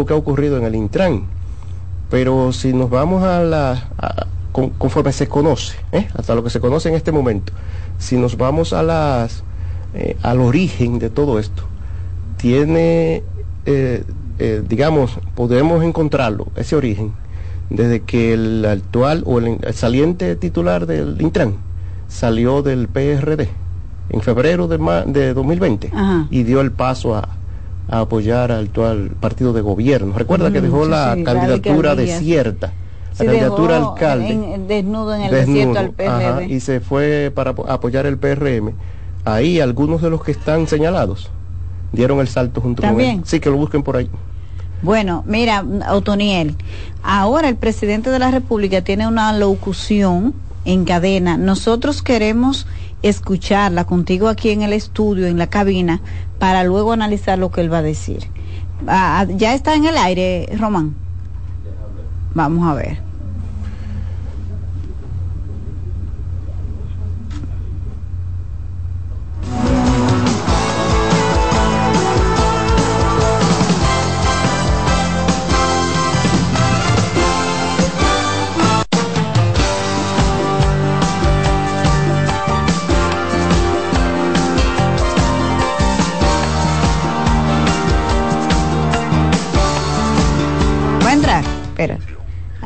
poco que ha ocurrido en el Intran. Pero si nos vamos a la... conforme se conoce, ¿eh? hasta lo que se conoce en este momento, si nos vamos a las, eh, al origen de todo esto, tiene, eh, digamos, podemos encontrarlo, ese origen, desde que el actual o el, saliente titular del Intran salió del PRD en febrero de, de 2020 y dio el paso a, apoyar al actual partido de gobierno. Recuerda que mm, dejó la candidatura desierta. La candidatura alcalde. desnudo en el desierto al PRD. y se fue para apoyar el PRM. Ahí algunos de los que están señalados dieron el salto junto con él. Sí, que lo busquen por ahí. Bueno, mira, Otoniel, ahora el presidente de la República tiene una locución en cadena. Nosotros queremos escucharla contigo aquí en el estudio, en la cabina, para luego analizar lo que él va a decir. Ah, ya está en el aire, Román. Vamos a ver.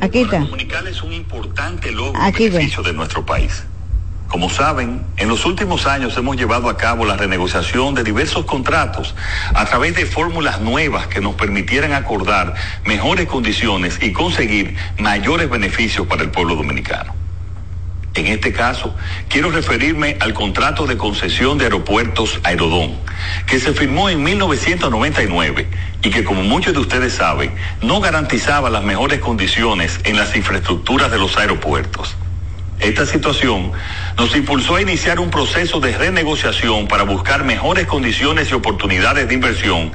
Aquí está. es un importante logro Aquí de nuestro país. Como saben, en los últimos años hemos llevado a cabo la renegociación de diversos contratos a través de fórmulas nuevas que nos permitieran acordar mejores condiciones y conseguir mayores beneficios para el pueblo dominicano. En este caso, quiero referirme al contrato de concesión de aeropuertos Aerodón, que se firmó en 1999 y que, como muchos de ustedes saben, no garantizaba las mejores condiciones en las infraestructuras de los aeropuertos. Esta situación nos impulsó a iniciar un proceso de renegociación para buscar mejores condiciones y oportunidades de inversión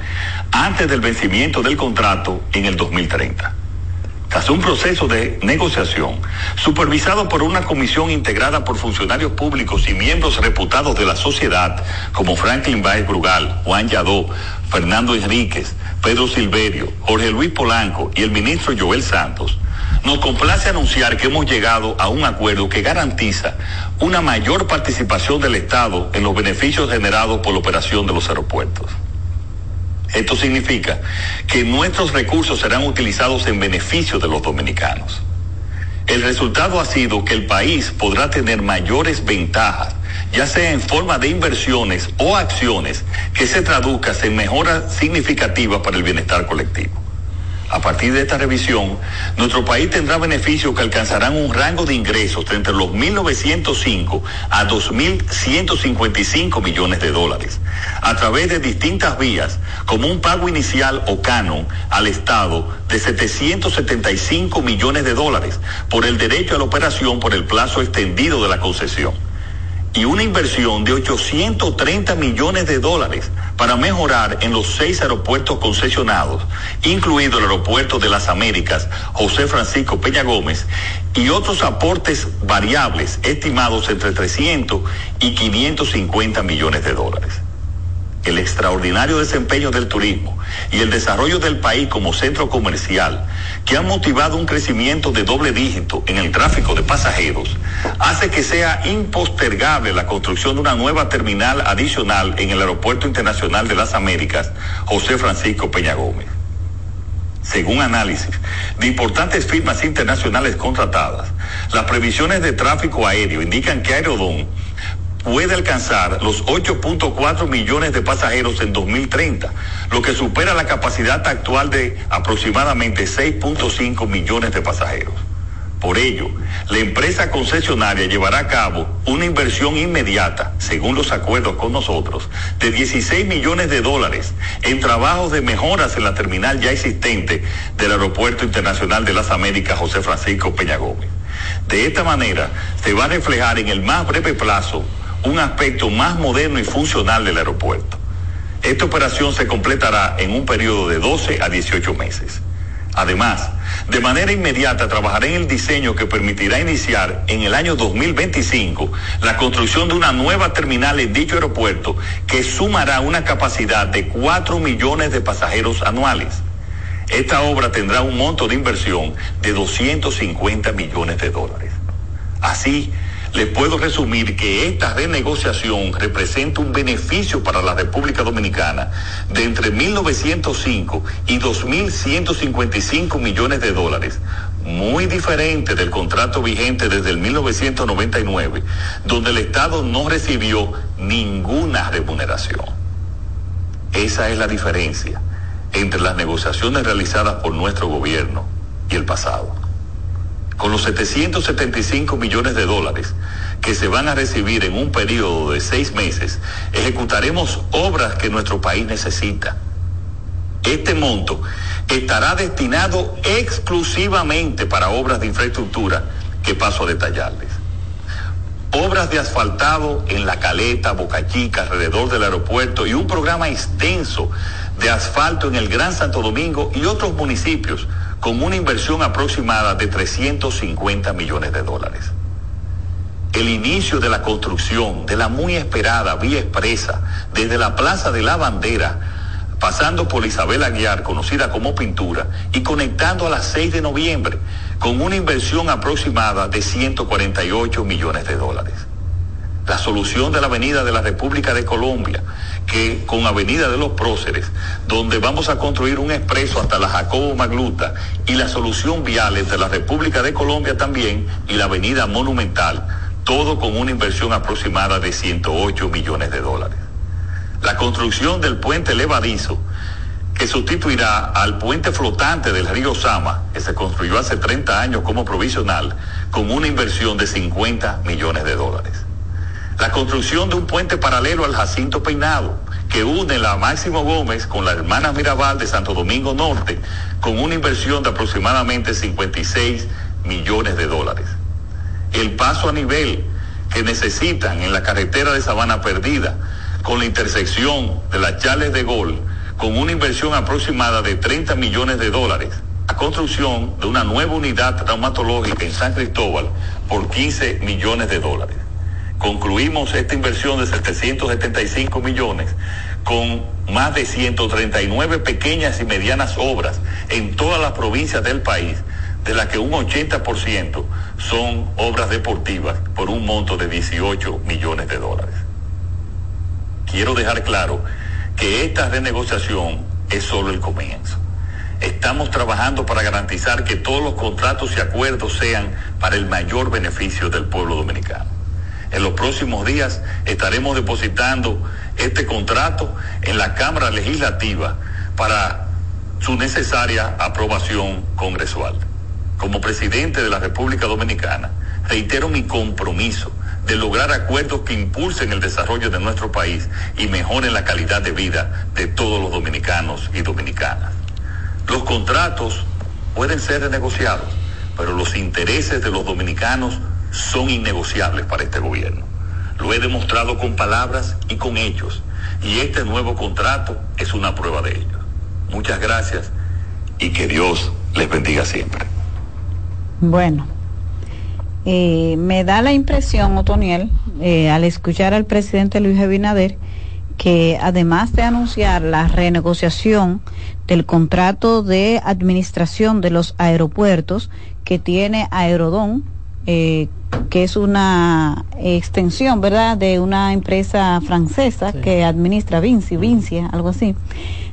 antes del vencimiento del contrato en el 2030 tras un proceso de negociación supervisado por una comisión integrada por funcionarios públicos y miembros reputados de la sociedad como Franklin Baez Brugal, Juan Yadó, Fernando Enríquez, Pedro Silverio, Jorge Luis Polanco y el ministro Joel Santos, nos complace anunciar que hemos llegado a un acuerdo que garantiza una mayor participación del Estado en los beneficios generados por la operación de los aeropuertos. Esto significa que nuestros recursos serán utilizados en beneficio de los dominicanos. El resultado ha sido que el país podrá tener mayores ventajas, ya sea en forma de inversiones o acciones que se traduzcan en mejoras significativas para el bienestar colectivo. A partir de esta revisión, nuestro país tendrá beneficios que alcanzarán un rango de ingresos de entre los 1.905 a 2.155 millones de dólares, a través de distintas vías, como un pago inicial o canon al Estado de 775 millones de dólares por el derecho a la operación por el plazo extendido de la concesión y una inversión de 830 millones de dólares para mejorar en los seis aeropuertos concesionados, incluido el aeropuerto de las Américas, José Francisco Peña Gómez, y otros aportes variables estimados entre 300 y 550 millones de dólares el extraordinario desempeño del turismo y el desarrollo del país como centro comercial, que han motivado un crecimiento de doble dígito en el tráfico de pasajeros, hace que sea impostergable la construcción de una nueva terminal adicional en el Aeropuerto Internacional de las Américas, José Francisco Peña Gómez. Según análisis de importantes firmas internacionales contratadas, las previsiones de tráfico aéreo indican que Aerodón puede alcanzar los 8.4 millones de pasajeros en 2030, lo que supera la capacidad actual de aproximadamente 6.5 millones de pasajeros. Por ello, la empresa concesionaria llevará a cabo una inversión inmediata, según los acuerdos con nosotros, de 16 millones de dólares en trabajos de mejoras en la terminal ya existente del Aeropuerto Internacional de las Américas José Francisco Peña Gómez. De esta manera, se va a reflejar en el más breve plazo un aspecto más moderno y funcional del aeropuerto. Esta operación se completará en un periodo de 12 a 18 meses. Además, de manera inmediata trabajará en el diseño que permitirá iniciar en el año 2025 la construcción de una nueva terminal en dicho aeropuerto que sumará una capacidad de 4 millones de pasajeros anuales. Esta obra tendrá un monto de inversión de 250 millones de dólares. Así, les puedo resumir que esta renegociación representa un beneficio para la República Dominicana de entre 1.905 y 2.155 millones de dólares, muy diferente del contrato vigente desde el 1999, donde el Estado no recibió ninguna remuneración. Esa es la diferencia entre las negociaciones realizadas por nuestro gobierno y el pasado. Con los 775 millones de dólares que se van a recibir en un periodo de seis meses, ejecutaremos obras que nuestro país necesita. Este monto estará destinado exclusivamente para obras de infraestructura que paso a detallarles. Obras de asfaltado en La Caleta, Boca Chica, alrededor del aeropuerto y un programa extenso de asfalto en el Gran Santo Domingo y otros municipios con una inversión aproximada de 350 millones de dólares. El inicio de la construcción de la muy esperada vía expresa desde la Plaza de la Bandera pasando por Isabel Aguiar, conocida como Pintura, y conectando a las 6 de noviembre, con una inversión aproximada de 148 millones de dólares. La solución de la Avenida de la República de Colombia, que con Avenida de los Próceres, donde vamos a construir un expreso hasta la Jacobo Magluta, y la solución vial entre la República de Colombia también y la Avenida Monumental, todo con una inversión aproximada de 108 millones de dólares la construcción del puente levadizo que sustituirá al puente flotante del río Sama, que se construyó hace 30 años como provisional, con una inversión de 50 millones de dólares. La construcción de un puente paralelo al Jacinto Peinado, que une la Máximo Gómez con la hermana Mirabal de Santo Domingo Norte, con una inversión de aproximadamente 56 millones de dólares. El paso a nivel que necesitan en la carretera de Sabana Perdida, con la intersección de las Charles de Gol con una inversión aproximada de 30 millones de dólares. La construcción de una nueva unidad traumatológica en San Cristóbal por 15 millones de dólares. Concluimos esta inversión de 775 millones con más de 139 pequeñas y medianas obras en todas las provincias del país, de las que un 80% son obras deportivas por un monto de 18 millones de dólares quiero dejar claro que esta renegociación es solo el comienzo. Estamos trabajando para garantizar que todos los contratos y acuerdos sean para el mayor beneficio del pueblo dominicano. En los próximos días estaremos depositando este contrato en la Cámara Legislativa para su necesaria aprobación congresual. Como presidente de la República Dominicana, reitero mi compromiso de lograr acuerdos que impulsen el desarrollo de nuestro país y mejoren la calidad de vida de todos los dominicanos y dominicanas. Los contratos pueden ser renegociados, pero los intereses de los dominicanos son innegociables para este gobierno. Lo he demostrado con palabras y con hechos, y este nuevo contrato es una prueba de ello. Muchas gracias y que Dios les bendiga siempre. Bueno. Eh, me da la impresión, Otoniel, eh, al escuchar al presidente Luis Abinader, que además de anunciar la renegociación del contrato de administración de los aeropuertos que tiene Aerodón, eh, que es una extensión, ¿verdad?, de una empresa francesa que administra Vinci, Vincia, algo así,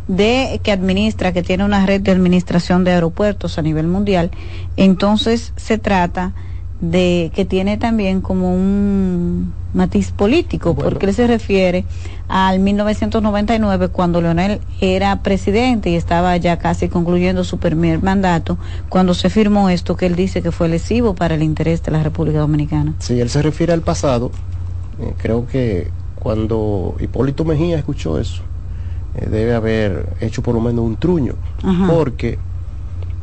de que administra, que tiene una red de administración de aeropuertos a nivel mundial. Entonces se trata de que tiene también como un matiz político, porque él se refiere al 1999 cuando Leonel era presidente y estaba ya casi concluyendo su primer mandato, cuando se firmó esto que él dice que fue lesivo para el interés de la República Dominicana. Sí, él se refiere al pasado. Eh, creo que cuando Hipólito Mejía escuchó eso, eh, debe haber hecho por lo menos un truño, porque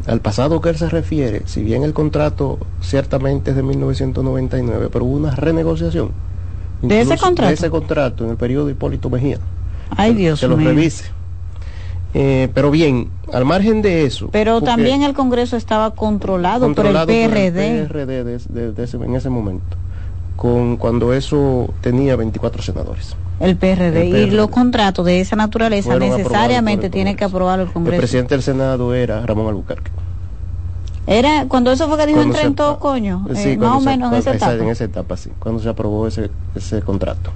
al pasado que él se refiere, si bien el contrato ciertamente es de 1999, pero hubo una renegociación. ¿De ese contrato? De ese contrato en el periodo de Hipólito Mejía. Ay, Dios mío. Que lo revise. Eh, pero bien, al margen de eso. Pero también el Congreso estaba controlado, por el PRD. PRD en ese momento. con cuando eso tenía 24 senadores. El PRD. Y los contratos de esa naturaleza necesariamente tiene que aprobar el Congreso. El presidente del Senado era Ramón Albuquerque. Era cuando eso fue que dijo entre todo coño, eh, más o menos en esa etapa. En esa etapa, sí, cuando se aprobó ese, ese contrato.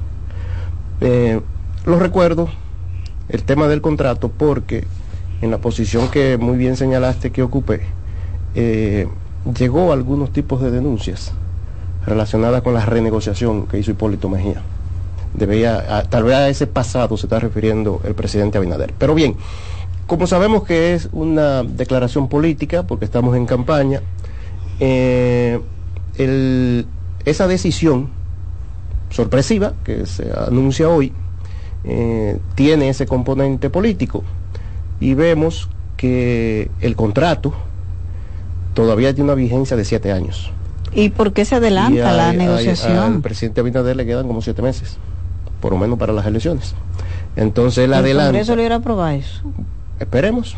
Eh, lo recuerdo, el tema del contrato, porque en la posición que muy bien señalaste que ocupé, eh, llegó algunos tipos de denuncias relacionadas con la renegociación que hizo Hipólito Mejía. Debía, tal vez a ese pasado se está refiriendo el presidente Abinader. Pero bien, como sabemos que es una declaración política, porque estamos en campaña, eh, esa decisión sorpresiva que se anuncia hoy eh, tiene ese componente político y vemos que el contrato todavía tiene una vigencia de siete años. ¿Y por qué se adelanta la negociación? al presidente Abinader le quedan como siete meses, por lo menos para las elecciones. Entonces él adelanta. ¿El Congreso le aprobar eso? esperemos.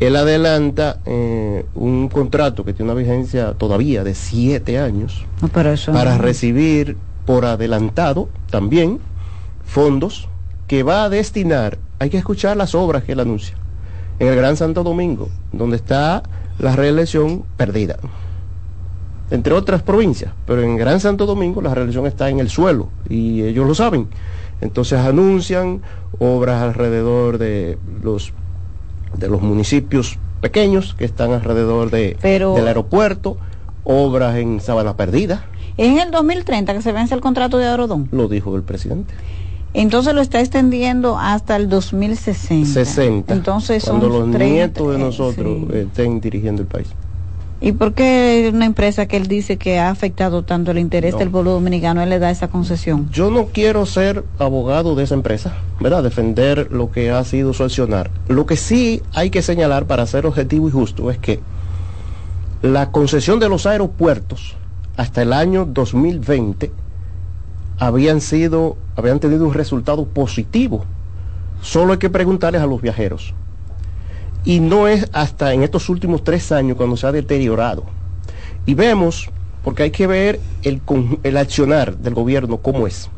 Él adelanta eh, un contrato que tiene una vigencia todavía de siete años para recibir por adelantado también fondos que va a destinar, hay que escuchar las obras que él anuncia, en el Gran Santo Domingo, donde está la reelección perdida, entre otras provincias, pero en Gran Santo Domingo la reelección está en el suelo y ellos lo saben. Entonces anuncian obras alrededor de los de los municipios pequeños que están alrededor de, del aeropuerto, obras en Sabana Perdida. ¿Es en el 2030 que se vence el contrato de Aerodón? Lo dijo el presidente. Entonces lo está extendiendo hasta el 2060. 60. Entonces cuando los nietos de nosotros estén dirigiendo el país. ¿Y por qué una empresa que él dice que ha afectado tanto el interés del pueblo dominicano, él le da esa concesión? Yo no quiero ser abogado de esa empresa, ¿verdad? Defender lo que ha sido su accionar. Lo que sí hay que señalar para ser objetivo y justo es que la concesión de los aeropuertos hasta el año 2020 habían sido, habían tenido un resultado positivo. Solo hay que preguntarles a los viajeros y no es hasta en estos últimos tres años cuando se ha deteriorado. Y vemos, porque hay que ver el, el accionar del gobierno cómo es.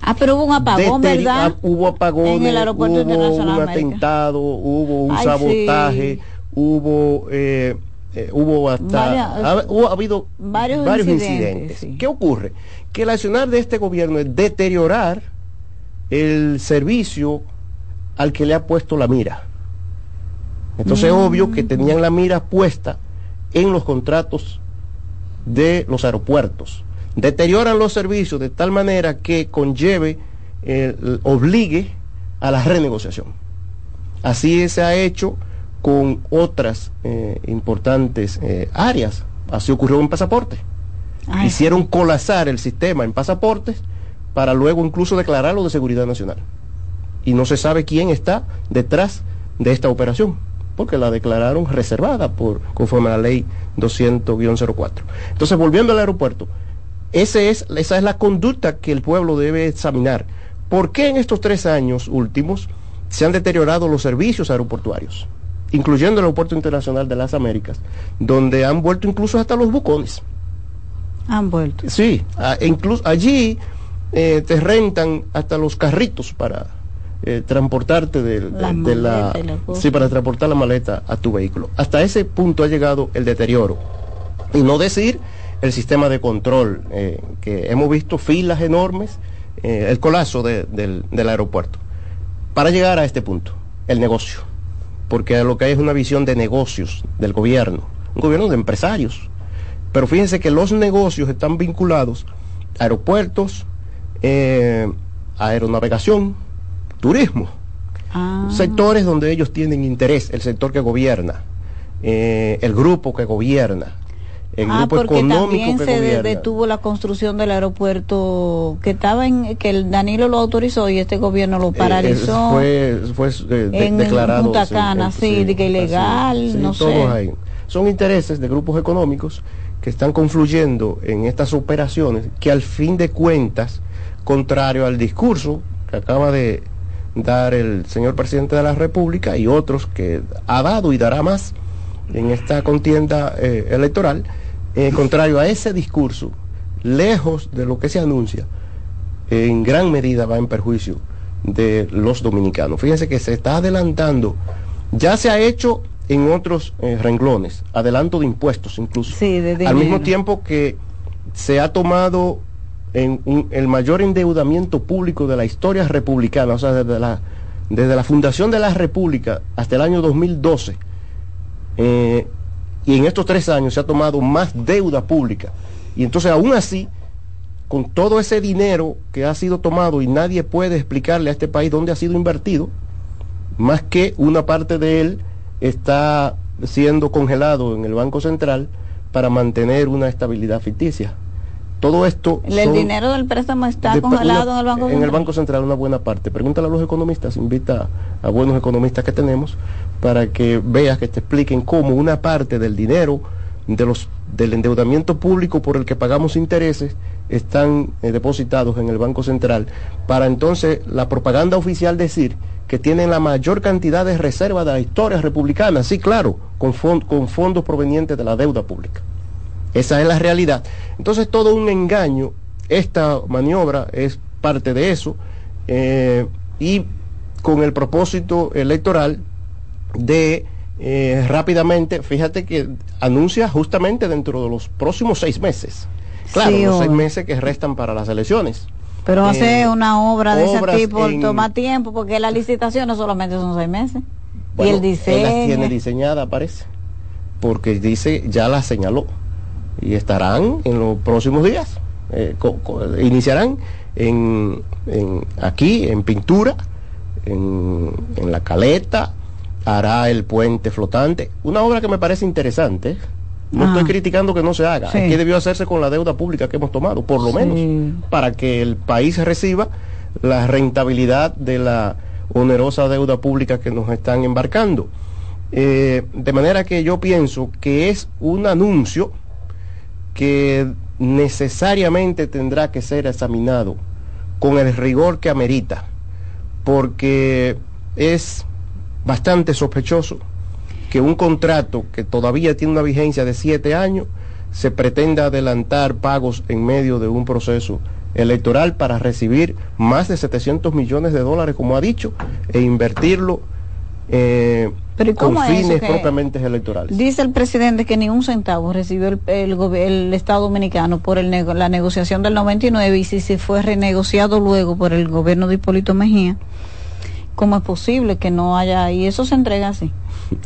Ah, pero hubo un apagón, ¿verdad? Ah, hubo apagón, en el aeropuerto hubo un atentado, hubo un sabotaje, hubo eh, eh, hubo hasta ha, hubo, habido varios, incidentes. ¿Qué ocurre? Que el accionar de este gobierno es deteriorar el servicio al que le ha puesto la mira. Entonces es obvio que tenían la mira puesta en los contratos de los aeropuertos. Deterioran los servicios de tal manera que conlleve, obligue a la renegociación. Así se ha hecho con otras eh, importantes eh, áreas. Así ocurrió en pasaporte. Hicieron colapsar el sistema en pasaportes para luego incluso declararlo de seguridad nacional. Y no se sabe quién está detrás de esta operación porque la declararon reservada por conforme a la ley 200-04. Entonces, volviendo al aeropuerto, ese es, esa es la conducta que el pueblo debe examinar. ¿Por qué en estos tres años últimos se han deteriorado los servicios aeroportuarios? incluyendo el Aeropuerto Internacional de las Américas, donde han vuelto incluso hasta los bucones. Han vuelto. Sí, incluso allí eh, te rentan hasta los carritos para eh, transportarte de, la, sí para transportar la maleta a tu vehículo. Hasta ese punto ha llegado el deterioro. Y no decir el sistema de control eh, que hemos visto filas enormes eh, el colapso del, del aeropuerto. Para llegar a este punto el negocio. Porque lo que hay es una visión de negocios del gobierno. Un gobierno de empresarios. Pero fíjense que los negocios están vinculados a aeropuertos aeronavegación turismo. Ah. Sectores donde ellos tienen interés, el sector que gobierna, eh, el grupo que gobierna. El ah, grupo porque económico también se detuvo la construcción del aeropuerto que estaba en que el Danilo lo autorizó y este gobierno lo eh, paralizó. fue fue eh, en declarado Punta Cana, sí, de que ilegal, no sé. Son intereses de grupos económicos que están confluyendo en estas operaciones que al fin de cuentas, contrario al discurso que acaba de dar el señor presidente de la República y otros que ha dado y dará más en esta contienda eh, electoral, eh, contrario a ese discurso, lejos de lo que se anuncia, en gran medida va en perjuicio de los dominicanos. Fíjense que se está adelantando, ya se ha hecho en otros eh, renglones, adelanto de impuestos incluso, al mismo tiempo que se ha tomado en el mayor endeudamiento público de la historia republicana, o sea, desde la, desde la fundación de la República hasta el año 2012, eh, y en estos tres años se ha tomado más deuda pública. Y entonces aún así, con todo ese dinero que ha sido tomado y nadie puede explicarle a este país dónde ha sido invertido, más que una parte de él está siendo congelado en el Banco Central para mantener una estabilidad ficticia. Todo esto... ¿El dinero del préstamo está congelado en el Banco Central? En el Banco Central una buena parte. Pregúntale a los economistas, invita a, buenos economistas que tenemos para que veas, que te expliquen cómo una parte del dinero de los, del endeudamiento público por el que pagamos intereses están eh, depositados en el Banco Central, para entonces la propaganda oficial decir que tienen la mayor cantidad de reservas de la historia republicana, sí, claro, con, con fondos provenientes de la deuda pública. Esa es la realidad. Entonces todo un engaño, esta maniobra es parte de eso eh, y con el propósito electoral de eh, rápidamente, fíjate que anuncia justamente dentro de los próximos seis meses. Claro, los seis meses que restan para las elecciones. Pero hacer eh, una obra de ese tipo toma tiempo porque la licitación no solamente son seis meses. y el diseño. Él las tiene diseñada, parece. Porque dice, ya la señaló y estarán en los próximos días. Eh, iniciarán en, aquí en pintura, en, la caleta, hará el puente flotante. Una obra que me parece interesante. No estoy ah. criticando que no se haga. Es que debió hacerse con la deuda pública que hemos tomado, por lo menos, para que el país reciba la rentabilidad de la onerosa deuda pública que nos están embarcando. Eh, de manera que yo pienso que es un anuncio que necesariamente tendrá que ser examinado con el rigor que amerita, porque es bastante sospechoso que un contrato que todavía tiene una vigencia de siete años se pretenda adelantar pagos en medio de un proceso electoral para recibir más de 700 millones de dólares, como ha dicho, e invertirlo eh, con fines propiamente electorales. Dice el presidente que ni un centavo recibió el, el, Estado Dominicano por el la negociación del 99 y si se fue renegociado luego por el gobierno de Hipólito Mejía, ¿cómo es posible que no haya y eso se entrega así,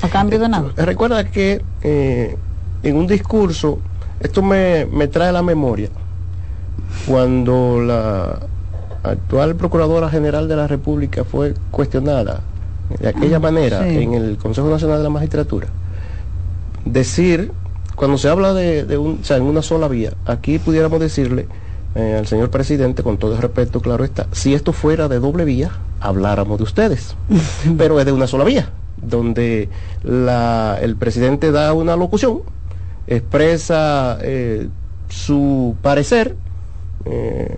a cambio de nada? Recuerda que eh, en un discurso, esto me, me trae a la memoria, cuando la actual Procuradora General de la República fue cuestionada de aquella manera en el Consejo Nacional de la Magistratura, decir, cuando se habla de, un, o sea, en una sola vía, aquí pudiéramos decirle eh, al señor presidente, con todo el respeto, claro está, si esto fuera de doble vía, habláramos de ustedes, pero es de una sola vía, donde la, el presidente da una locución, expresa eh, su parecer, eh,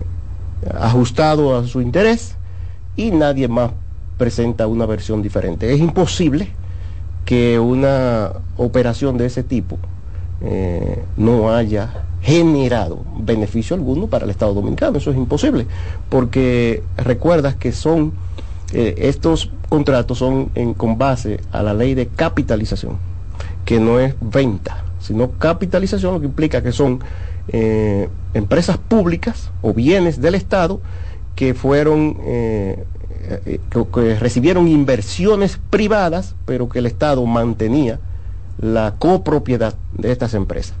ajustado a su interés, y nadie más presenta una versión diferente. Es imposible que una operación de ese tipo eh, no haya generado beneficio alguno para el Estado Dominicano. Eso es imposible, porque recuerdas que son, eh, estos contratos son con base a la ley de capitalización, que no es venta, sino capitalización, lo que implica que son eh, empresas públicas o bienes del Estado que fueron eh, que recibieron inversiones privadas, pero que el Estado mantenía la copropiedad de estas empresas.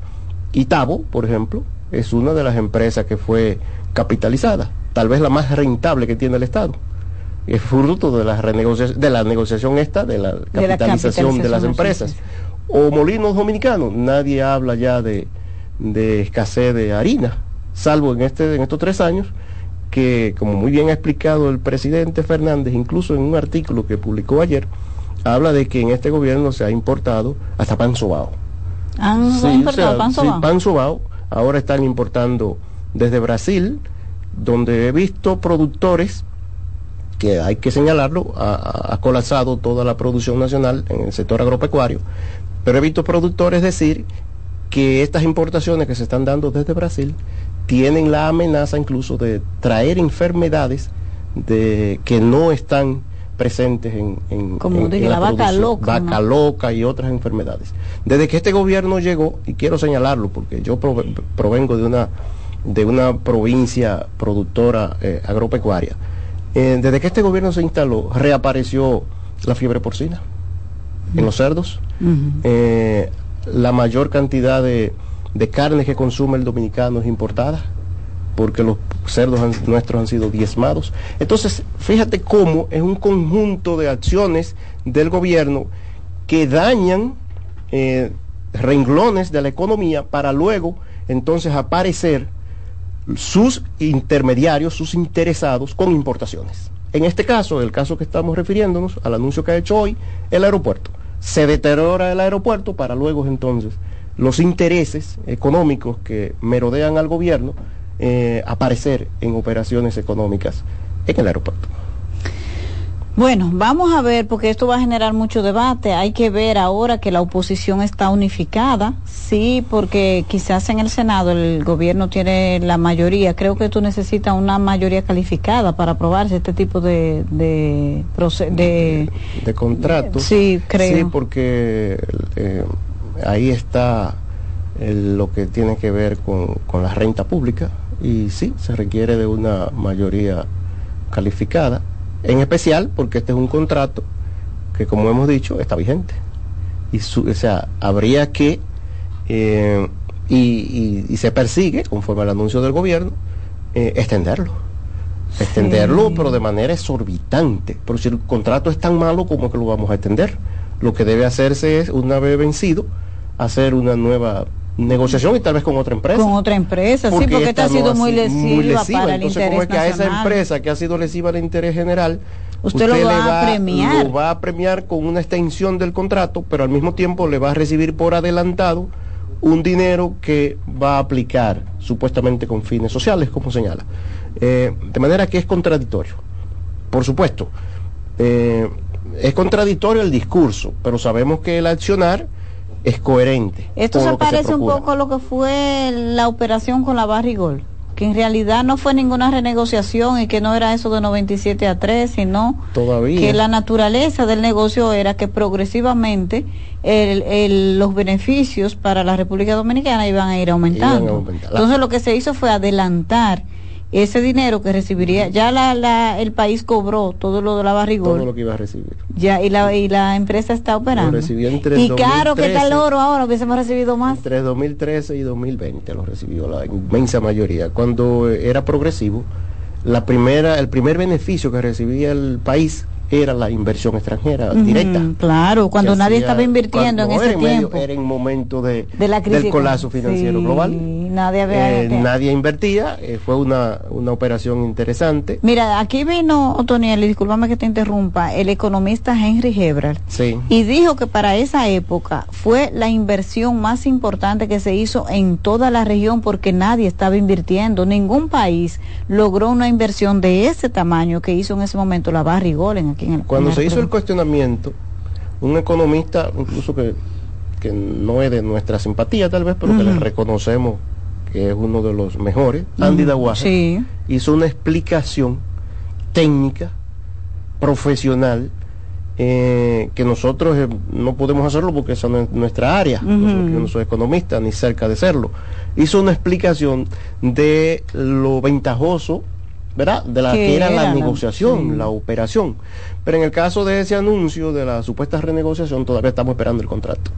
Itabo, por ejemplo, es una de las empresas que fue capitalizada, tal vez la más rentable que tiene el Estado. Es fruto de la, renegociación, de la negociación esta, de la capitalización de, las empresas. O molinos dominicanos, nadie habla ya de, de escasez de harina, salvo en, este, en estos tres años, que, como muy bien ha explicado el presidente Fernández, incluso en un artículo que publicó ayer, habla de que en este gobierno se ha importado hasta pan sobao. ¿Han importado pan sobao? pan sobao. Ahora están importando desde Brasil, donde he visto productores que hay que señalarlo, ha, ha, colapsado toda la producción nacional en el sector agropecuario, pero he visto productores decir que estas importaciones que se están dando desde Brasil tienen la amenaza incluso de traer enfermedades de, que no están presentes en, en, Como la, vaca loca. Vaca loca y otras enfermedades. Desde que este gobierno llegó, y quiero señalarlo porque yo provengo de una, de una provincia productora eh, agropecuaria, eh, desde que este gobierno se instaló, reapareció la fiebre porcina en los cerdos. Eh, la mayor cantidad de, de carne que consume el dominicano es importada porque los cerdos nuestros han sido diezmados. Entonces, fíjate cómo es un conjunto de acciones del gobierno que dañan eh, renglones de la economía para luego entonces aparecer sus intermediarios, sus interesados con importaciones. En este caso, el caso que estamos refiriéndonos al anuncio que ha hecho hoy, el aeropuerto. Se deteriora el aeropuerto para luego entonces los intereses económicos que merodean al gobierno eh, aparecer en operaciones económicas en el aeropuerto. Bueno, vamos a ver, porque esto va a generar mucho debate. Hay que ver ahora que la oposición está unificada. Sí, porque quizás en el Senado el gobierno tiene la mayoría. Creo que tú necesitas una mayoría calificada para aprobarse este tipo de de, de, de, contratos. Sí, creo. Sí, porque eh, ahí está lo que tiene que ver con, con la renta pública y sí, se requiere de una mayoría calificada, en especial porque este es un contrato que, como hemos dicho, está vigente. Y o sea, habría que, eh, y, se persigue, conforme al anuncio del gobierno, eh, extenderlo. Extenderlo, pero de manera exorbitante. Pero si el contrato es tan malo, como que lo vamos a extender? Lo que debe hacerse es, una vez vencido, hacer una nueva negociación y tal vez con otra empresa. Con otra empresa, sí, porque esta ha sido muy, lesiva para el Entonces, como es que a esa empresa que ha sido lesiva al interés general, usted, lo va, a premiar. Lo va a premiar con una extensión del contrato, pero al mismo tiempo le va a recibir por adelantado un dinero que va a aplicar supuestamente con fines sociales, como señala. Eh, de manera que es contradictorio. Por supuesto, eh, es contradictorio el discurso, pero sabemos que el accionar es coherente. Esto se parece un poco a lo que fue la operación con la Barrigol, que en realidad no fue ninguna renegociación y que no era eso de 97 a 3, sino que la naturaleza del negocio era que progresivamente los beneficios para la República Dominicana iban a ir aumentando. Entonces lo que se hizo fue adelantar ese dinero que recibiría, ya la, la, el país cobró todo lo de la barrigol. Todo lo que iba a recibir. Ya, y la, y la empresa está operando. y caro que está el oro ahora, hubiésemos recibido más. Entre 2013 y 2020 lo recibió la inmensa mayoría. Cuando era progresivo, la primera, el primer beneficio que recibía el país era la inversión extranjera directa. Claro, cuando nadie estaba invirtiendo en ese tiempo. era en momento de, del colapso financiero global. Nadie, había, eh, nadie invertía, eh, fue una, una operación interesante. Mira, aquí vino, Otoniel, y discúlpame que te interrumpa, el economista Henry Hebrard. Sí. Y dijo que para esa época fue la inversión más importante que se hizo en toda la región porque nadie estaba invirtiendo. Ningún país logró una inversión de ese tamaño que hizo en ese momento la En cuando se hizo el cuestionamiento, un economista, incluso que, que no es de nuestra simpatía tal vez, pero que le reconocemos que es uno de los mejores, Andy Dawaje, hizo una explicación técnica, profesional, eh, que nosotros eh, no podemos hacerlo porque esa no es nuestra área, yo no soy economista ni cerca de serlo. Hizo una explicación de lo ventajoso ¿verdad? De la que era, la negociación, la operación. Pero en el caso de ese anuncio de la supuesta renegociación, todavía estamos esperando el contrato.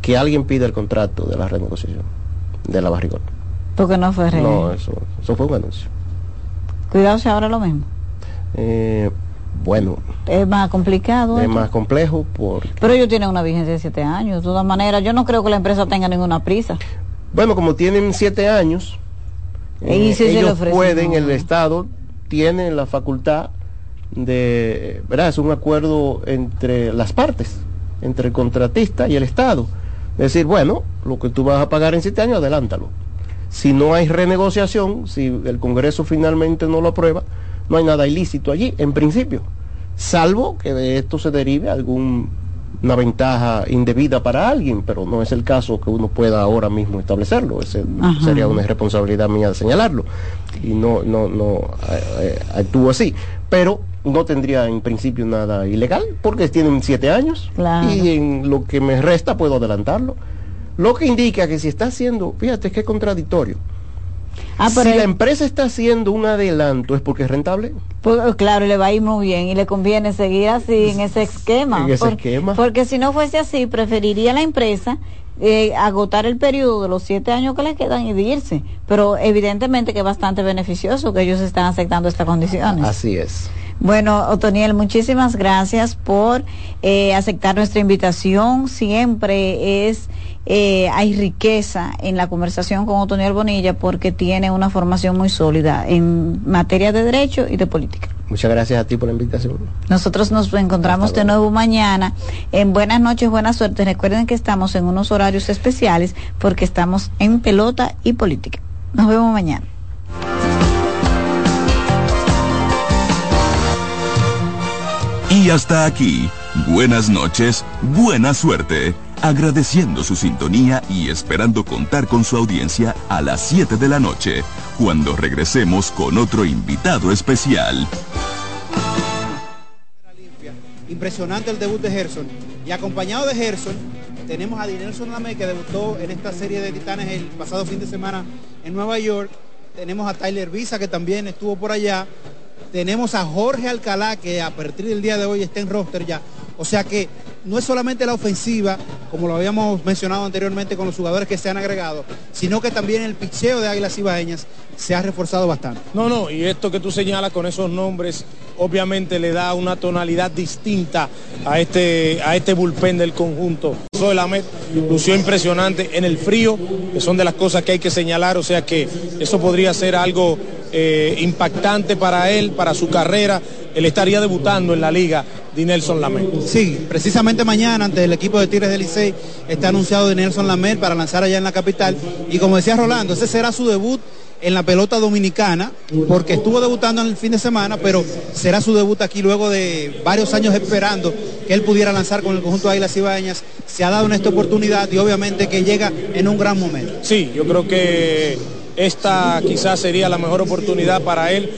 Que alguien pida el contrato de la renegociación de la barrigol. Porque no fue real. No, eso, eso fue un anuncio. Cuidado si ahora lo mismo. Eh, bueno. Es más complicado. Es más complejo por... Pero ellos tienen una vigencia de siete años. De todas maneras, yo no creo que la empresa tenga ninguna prisa. Bueno, como tienen siete años, eh, ellos pueden, el Estado tiene la facultad de, ¿verdad? Es un acuerdo entre las partes, entre el contratista y el Estado. Es decir, bueno, lo que tú vas a pagar en siete años, adelántalo. Si no hay renegociación, si el Congreso finalmente no lo aprueba, no hay nada ilícito allí, en principio. Salvo que de esto se derive algún una ventaja indebida para alguien, pero no es el caso que uno pueda ahora mismo establecerlo. Ese sería una irresponsabilidad mía de señalarlo. Y no, no, no eh, eh, actúo así. Pero no tendría en principio nada ilegal, porque tienen siete años. Y en lo que me resta puedo adelantarlo. Lo que indica que si está haciendo, fíjate que es contradictorio Ah, si la empresa está haciendo un adelanto es porque es rentable. Pues, claro, le va a ir muy bien y le conviene seguir así en ese esquema. En ese esquema. Porque si no fuese así, preferiría la empresa eh, agotar el periodo de los siete años que le quedan y irse. Pero evidentemente que es bastante beneficioso que ellos están aceptando estas condiciones. Así es. Bueno, Otoniel, muchísimas gracias por eh, aceptar nuestra invitación. Siempre es eh, hay riqueza en la conversación con Otoniel Bonilla porque tiene una formación muy sólida en materia de derecho y de política. Muchas gracias a ti por la invitación. Nosotros nos encontramos de nuevo mañana en Buenas noches, buena suerte. Recuerden que estamos en unos horarios especiales porque estamos en pelota y política. Nos vemos mañana. Y hasta aquí, buenas noches, buena suerte agradeciendo su sintonía y esperando contar con su audiencia a las 7 de la noche, cuando regresemos con otro invitado especial. Impresionante el debut de Gerson. Y acompañado de Gerson, tenemos a Dinelson Lamé que debutó en esta serie de Titanes el pasado fin de semana en Nueva York. Tenemos a Tyler Visa que también estuvo por allá. Tenemos a Jorge Alcalá que a partir del día de hoy está en roster ya. O sea que no es solamente la ofensiva, como lo habíamos mencionado anteriormente con los jugadores que se han agregado, sino que también el picheo de Águilas Ibaeñas se ha reforzado bastante. No, no, y esto que tú señalas con esos nombres, obviamente le da una tonalidad distinta a este, a este bullpen del conjunto. Solamente lució impresionante en el frío, que son de las cosas que hay que señalar, o sea que eso podría ser algo eh, impactante para él, para su carrera. Él estaría debutando en la liga de Nelson Lamer. Sí, precisamente mañana ante el equipo de Tigres del Licey está anunciado de Nelson Lamer para lanzar allá en la capital. Y como decía Rolando, ese será su debut en la pelota dominicana, porque estuvo debutando en el fin de semana, pero será su debut aquí luego de varios años esperando que él pudiera lanzar con el conjunto de Águilas Ibañas. Se ha dado en esta oportunidad y obviamente que llega en un gran momento. Sí, yo creo que esta quizás sería la mejor oportunidad para él.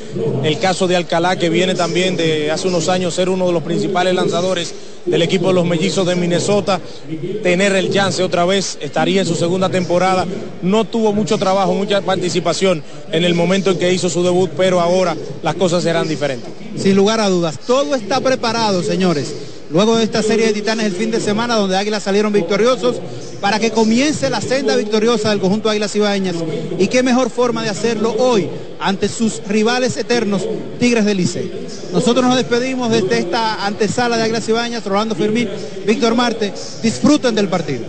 El caso de Alcalá, que viene también de hace unos años ser uno de los principales lanzadores del equipo de los mellizos de Minnesota, tener el chance otra vez, estaría en su segunda temporada. No tuvo mucho trabajo, mucha participación en el momento en que hizo su debut, pero ahora las cosas serán diferentes. Sin lugar a dudas, todo está preparado, señores luego de esta serie de titanes el fin de semana donde Águilas salieron victoriosos para que comience la senda victoriosa del conjunto Águilas Ibaeñas. Y qué mejor forma de hacerlo hoy ante sus rivales eternos, Tigres del Licey. Nosotros nos despedimos desde esta antesala de Águilas Ibaeñas, Rolando Fermín, Víctor Marte. Disfruten del partido.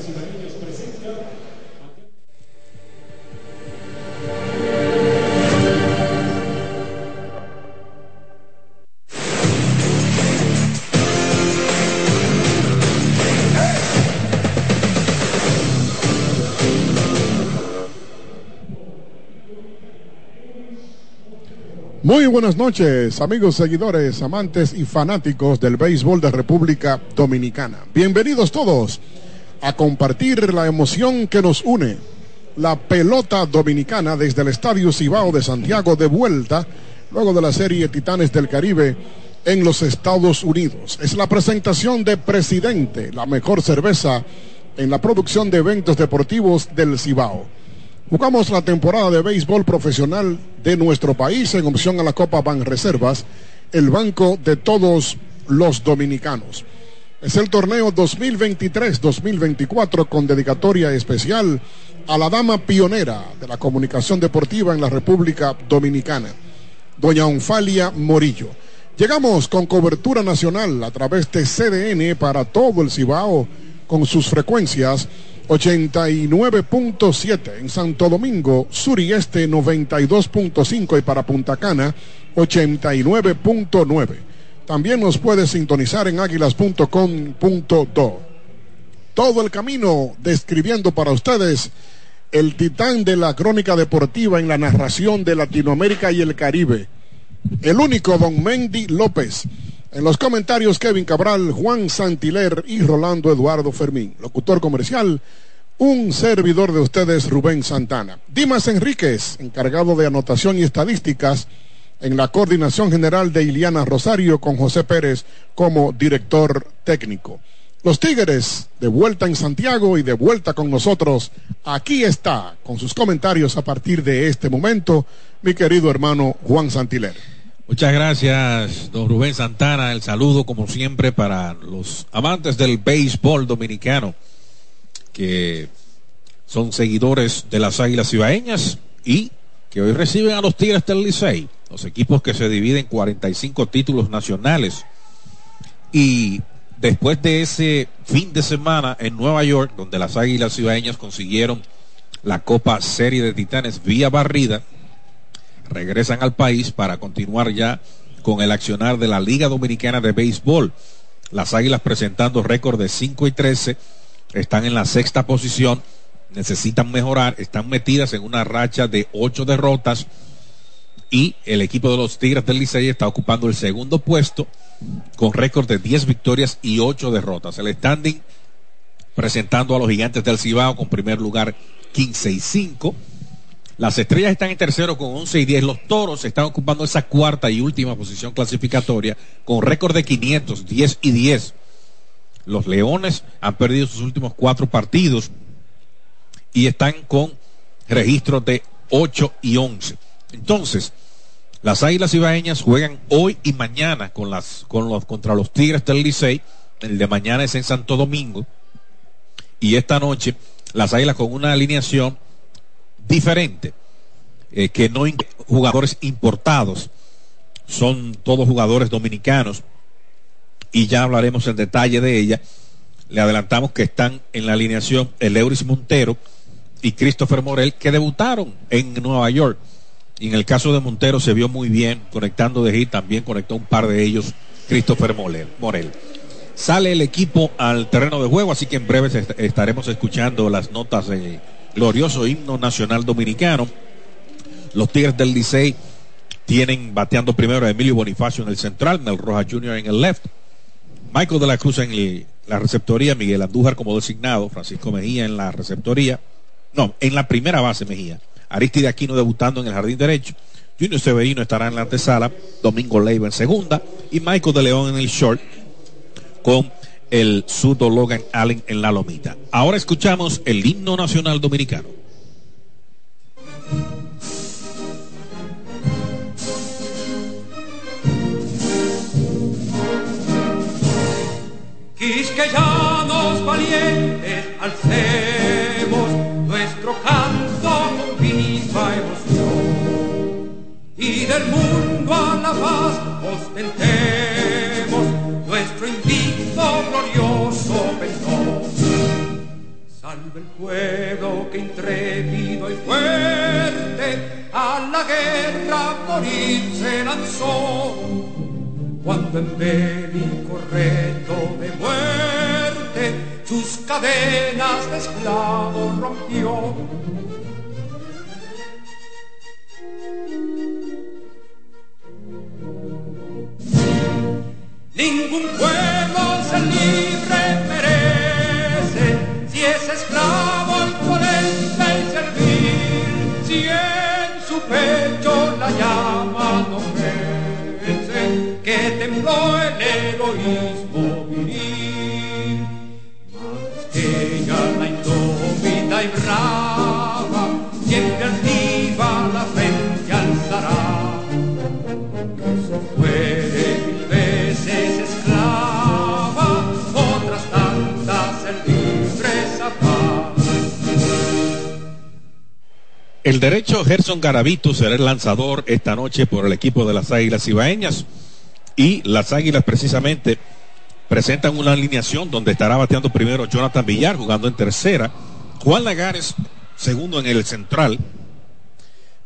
Muy buenas noches, amigos seguidores, amantes y fanáticos del béisbol de República Dominicana. Bienvenidos todos a compartir la emoción que nos une. La pelota dominicana desde el Estadio Cibao de Santiago de vuelta, luego de la serie Titanes del Caribe en los Estados Unidos. Es la presentación de Presidente, la mejor cerveza en la producción de eventos deportivos del Cibao. Jugamos la temporada de béisbol profesional de nuestro país en opción a la Copa Ban Reservas, el banco de todos los dominicanos. Es el torneo 2023-2024 con dedicatoria especial a la dama pionera de la comunicación deportiva en la República Dominicana, doña Onfalia Morillo. Llegamos con cobertura nacional a través de CDN para todo el Cibao con sus frecuencias 89.7 en Santo Domingo, Sur y Este 92.5 y para Punta Cana 89.9. También nos puede sintonizar en águilas.com.do. Todo el camino describiendo para ustedes el titán de la crónica deportiva en la narración de Latinoamérica y el Caribe. El único Don Mendy López En los comentarios, Kevin Cabral, Juan Santiler y Rolando Eduardo Fermín. Locutor comercial, un servidor de ustedes, Rubén Santana. Dimas Enríquez, encargado de anotación y estadísticas en la coordinación general de Iliana Rosario con José Pérez como director técnico. Los Tigres, de vuelta en Santiago y de vuelta con nosotros. Aquí está, con sus comentarios a partir de este momento, mi querido hermano Juan Santiler. Muchas gracias, don Rubén Santana. El saludo, como siempre, para los amantes del béisbol dominicano, que son seguidores de las Águilas Ibaeñas y que hoy reciben a los Tigres del Licey, los equipos que se dividen en 45 títulos nacionales. Y después de ese fin de semana en Nueva York, donde las Águilas Ibaeñas consiguieron la Copa Serie de Titanes vía barrida, regresan al país para continuar ya con el accionar de la Liga Dominicana de Béisbol. Las Águilas presentando récord de 5 y 13, están en la sexta posición, necesitan mejorar, están metidas en una racha de 8 derrotas y el equipo de los Tigres del Licey está ocupando el segundo puesto con récord de 10 victorias y 8 derrotas. El standing presentando a los gigantes del Cibao con primer lugar 15 y 5 las estrellas están en tercero con 11 y 10. Los toros están ocupando esa cuarta y última posición clasificatoria con récord de 500, 10 y 10. Los leones han perdido sus últimos cuatro partidos y están con registros de 8 y 11. Entonces, las Águilas Ibaeñas juegan hoy y mañana con las, con los, contra los Tigres del Licey. El de mañana es en Santo Domingo. Y esta noche, las Águilas con una alineación diferente, eh, que no jugadores importados, son todos jugadores dominicanos y ya hablaremos en detalle de ella. Le adelantamos que están en la alineación el Euris Montero y Christopher Morel que debutaron en Nueva York. Y en el caso de Montero se vio muy bien conectando de hit, también conectó un par de ellos Christopher Morel. Sale el equipo al terreno de juego, así que en breve estaremos escuchando las notas de glorioso himno nacional dominicano. Los Tigres del Licey tienen bateando primero a Emilio Bonifacio en el central, Mel Rojas Jr. en el left, Michael de la Cruz en la receptoría, Miguel Andújar como designado, Francisco Mejía en la receptoría, no, en la primera base Mejía, Aristide Aquino debutando en el jardín derecho, Junior Severino estará en la antesala, Domingo Leiva en segunda y Michael de León en el short con el sudo Logan Allen en la lomita. Ahora escuchamos el himno nacional dominicano. Quisqueyanos valientes, alcemos nuestro canto con viva emoción y del mundo a la paz ostentemos Salve el pueblo que intrépido y fuerte a la guerra morir se lanzó. Cuando en bélico reto de muerte sus cadenas de esclavos rompió Ningún pueblo tembló el heroísmo viril. Más que ella la indómita y brava, siempre altiva la frente alzará. El derecho Gerson Garavito será el lanzador esta noche por el equipo de las Águilas Ibaeñas. Y las Águilas precisamente presentan una alineación donde estará bateando primero Jonathan Villar jugando en tercera. Juan Lagares, segundo en el central.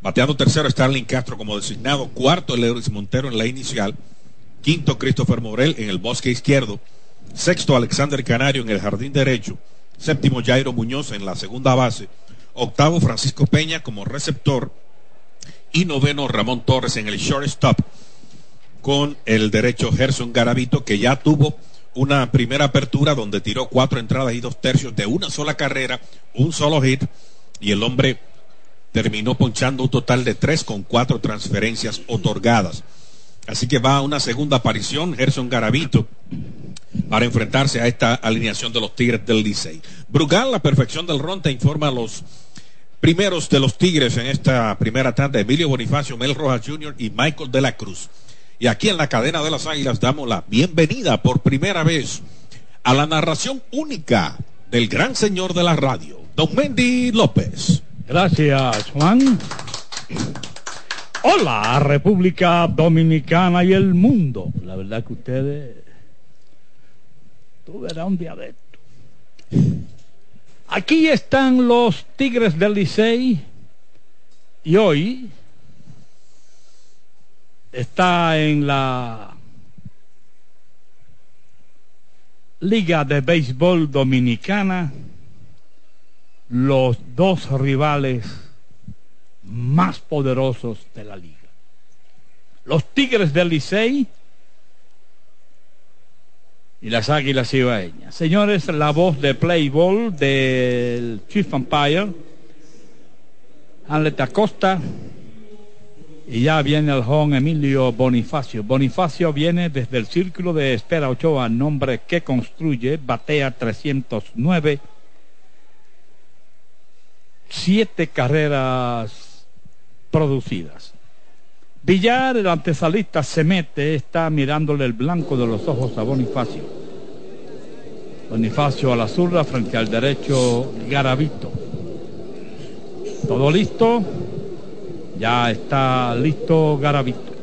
Bateando tercero Starling Castro como designado. Cuarto Euris Montero en la inicial. Quinto Christopher Morel en el bosque izquierdo. Sexto Alexander Canario en el jardín derecho. Séptimo Jairo Muñoz en la segunda base octavo Francisco Peña como receptor y noveno Ramón Torres en el shortstop con el derecho Gerson Garavito, que ya tuvo una primera apertura donde tiró cuatro entradas y dos tercios de una sola carrera, un solo hit, y el hombre terminó ponchando un total de tres con cuatro transferencias otorgadas. Así que va a una segunda aparición, Gerson Garavito, para enfrentarse a esta alineación de los Tigres del Licey. Brugal, la perfección del ron, te informa a los primeros de los Tigres en esta primera tanda, Emilio Bonifacio, Mel Rojas Jr. y Michael de la Cruz. Y aquí en la cadena de las Águilas damos la bienvenida por primera vez a la narración única del gran señor de la radio, Don Mendy López. Gracias, Juan. Hola, República Dominicana y el mundo. La verdad que ustedes tuvieron un diabetes. Aquí están los Tigres del Licey y hoy está en la Liga de Béisbol Dominicana los dos rivales más poderosos de la liga. Los Tigres del Licey y las Águilas Ibaeñas. Señores, la voz de Playball del Chief Empire, Hamlet Acosta, y ya viene el joven Emilio Bonifacio. Bonifacio viene desde el círculo de espera Ochoa, nombre que construye, batea 309, siete carreras producidas. Villar, el antesalista, se mete, está mirándole el blanco de los ojos a Bonifacio. Bonifacio a la zurda frente al derecho Garavito. ¿Todo listo? Ya está listo Garavito.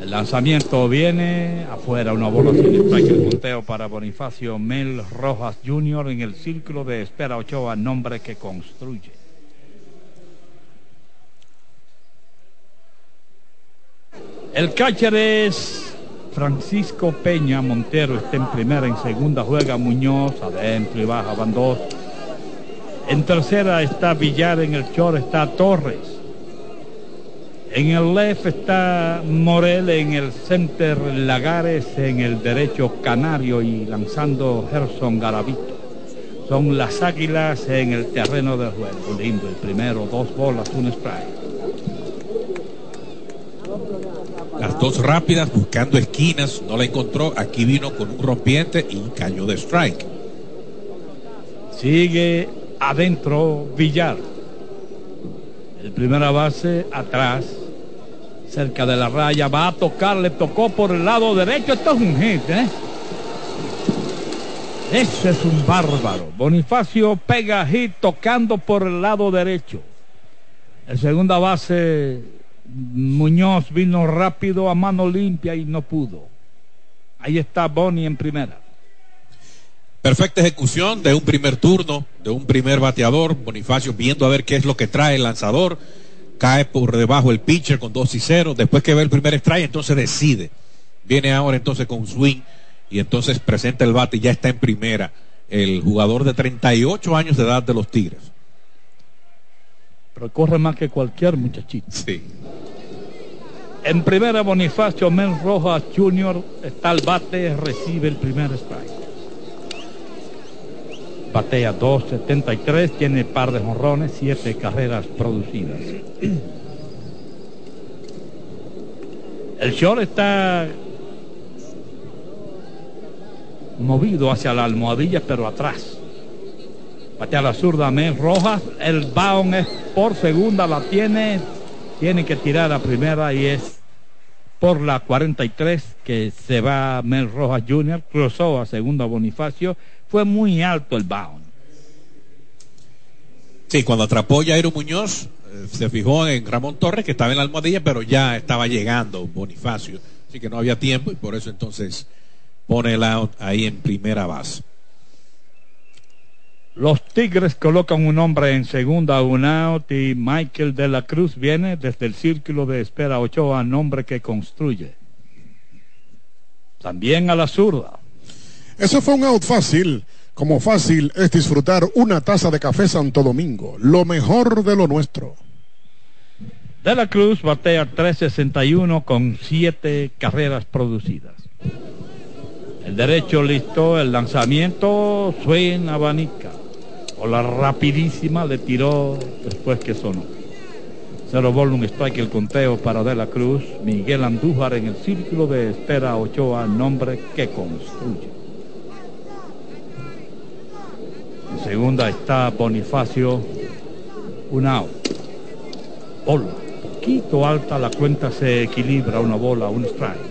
El lanzamiento viene afuera, una bola sin strike, el punteo para Bonifacio Mel Rojas Jr. en el círculo de espera Ochoa, nombre que construye. El catcher es Francisco Peña Montero, está en primera, en segunda juega Muñoz, adentro y baja, van dos. En tercera está Villar, en el short está Torres. En el left está Morel, en el center Lagares, en el derecho Canario y lanzando Gerson Garavito. Son las águilas en el terreno de juego. Lindo, el primero, dos bolas, un strike. Las dos rápidas buscando esquinas, no la encontró. Aquí vino con un rompiente y cayó de strike. Sigue adentro Villar. El primera base atrás, cerca de la raya, va a tocar, le tocó por el lado derecho. Esto es un hit, ¿eh? Ese es un bárbaro. Bonifacio pega hit tocando por el lado derecho. El segunda base, Muñoz vino rápido a mano limpia y no pudo. Ahí está Boni en primera. Perfecta ejecución de un primer turno, de un primer bateador. Bonifacio viendo a ver qué es lo que trae el lanzador. Cae por debajo el pitcher con 2 y 0. Después que ve el primer strike, entonces decide. Viene ahora entonces con swing y entonces presenta el bate y ya está en primera el jugador de 38 años de edad de los Tigres. Pero corre más que cualquier muchachito. Sí. En primera Bonifacio Men Rojas Jr. está el bate, recibe el primer strike batea 2.73, tiene par de jonrones, siete carreras producidas. El short está movido hacia la almohadilla, pero atrás. Batea la zurda Mel Rojas, el baón es por segunda, la tiene, tiene que tirar a primera y es por la 43 que se va Mel Rojas Jr., cruzó a segunda Bonifacio, fue muy alto el bound. Sí, cuando atrapó Jairo Muñoz, eh, se fijó en Ramón Torres, que estaba en la almohadilla, pero ya estaba llegando Bonifacio. Así que no había tiempo y por eso entonces pone el out ahí en primera base. Los Tigres colocan un hombre en segunda, un out, y Michael de la Cruz viene desde el círculo de espera Ochoa, nombre que construye. También a la zurda. Eso fue un out fácil. Como fácil es disfrutar una taza de café Santo Domingo, lo mejor de lo nuestro. De la Cruz batea 361 con 7 carreras producidas. El derecho listo, el lanzamiento, suena abanica. O la rapidísima le tiró después que sonó. Cero ball, un strike el conteo para De la Cruz. Miguel Andújar en el círculo de espera Ochoa, nombre que construye. En segunda está Bonifacio, un out. Bola poquito alta, la cuenta se equilibra, una bola, un strike.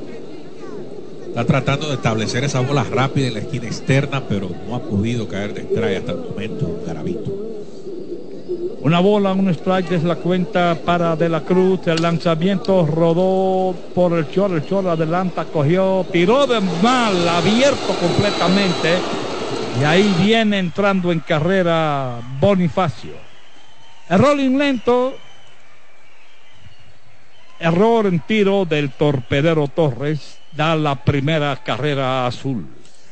Está tratando de establecer esa bola rápida en la esquina externa, pero no ha podido caer de strike hasta el momento, Garavito. Una bola, un strike es la cuenta para De la Cruz. El lanzamiento rodó por el short. El short adelanta, cogió, tiró de mal, abierto completamente. Y ahí viene entrando en carrera Bonifacio. El rolling lento Error en tiro del torpedero Torres da la primera carrera azul.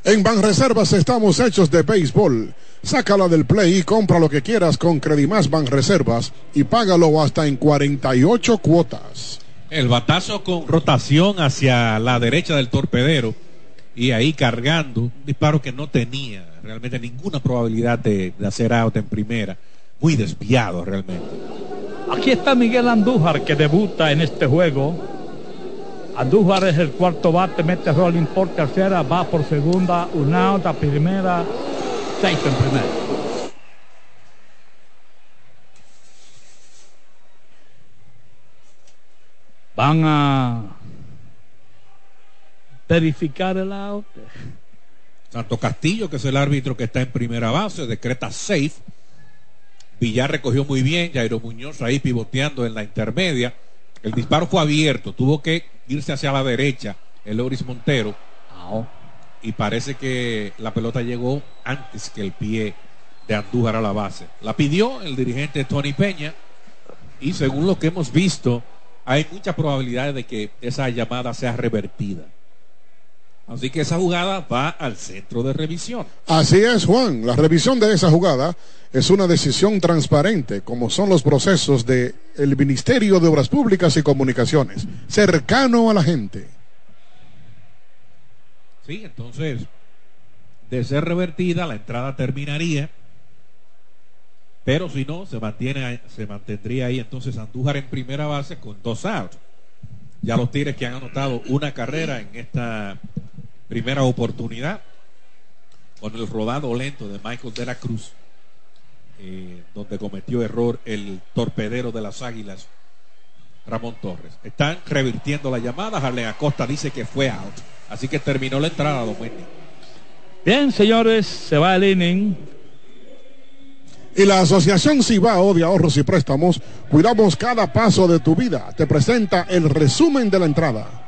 En Banreservas estamos hechos de béisbol. Sácala del play y compra lo que quieras con Credimás Banreservas y págalo hasta en 48 cuotas. El batazo con rotación hacia la derecha del torpedero y ahí cargando un disparo que no tenía realmente ninguna probabilidad de, de hacer out en primera. Muy desviado realmente. Aquí está Miguel Andújar que debuta en este juego. Andújar es el cuarto bate, mete rolling por tercera, va por segunda, una out primera, seis en primera. Van a verificar el out. Santo Castillo, que es el árbitro que está en primera base, decreta safe Villar recogió muy bien, Jairo Muñoz ahí pivoteando en la intermedia. El disparo fue abierto, tuvo que irse hacia la derecha el Loris Montero. Y parece que la pelota llegó antes que el pie de Andújar a la base. La pidió el dirigente Tony Peña y según lo que hemos visto, hay mucha probabilidad de que esa llamada sea revertida. Así que esa jugada va al centro de revisión. Así es, Juan. La revisión de esa jugada es una decisión transparente, como son los procesos del el Ministerio de Obras Públicas y Comunicaciones, cercano a la gente. Sí, entonces, de ser revertida, la entrada terminaría. Pero si no, se, mantiene, se mantendría ahí entonces Andújar en primera base con dos outs. Ya los Tigres que han anotado una carrera en esta primera oportunidad con el rodado lento de Michael de la Cruz, eh, donde cometió error el torpedero de las Águilas, Ramón Torres. Están revirtiendo la llamada. Harley Acosta dice que fue out. Así que terminó la entrada, don Bien, señores, se va el inning. Y la Asociación Cibao de Ahorros y Préstamos, cuidamos cada paso de tu vida. Te presenta el resumen de la entrada.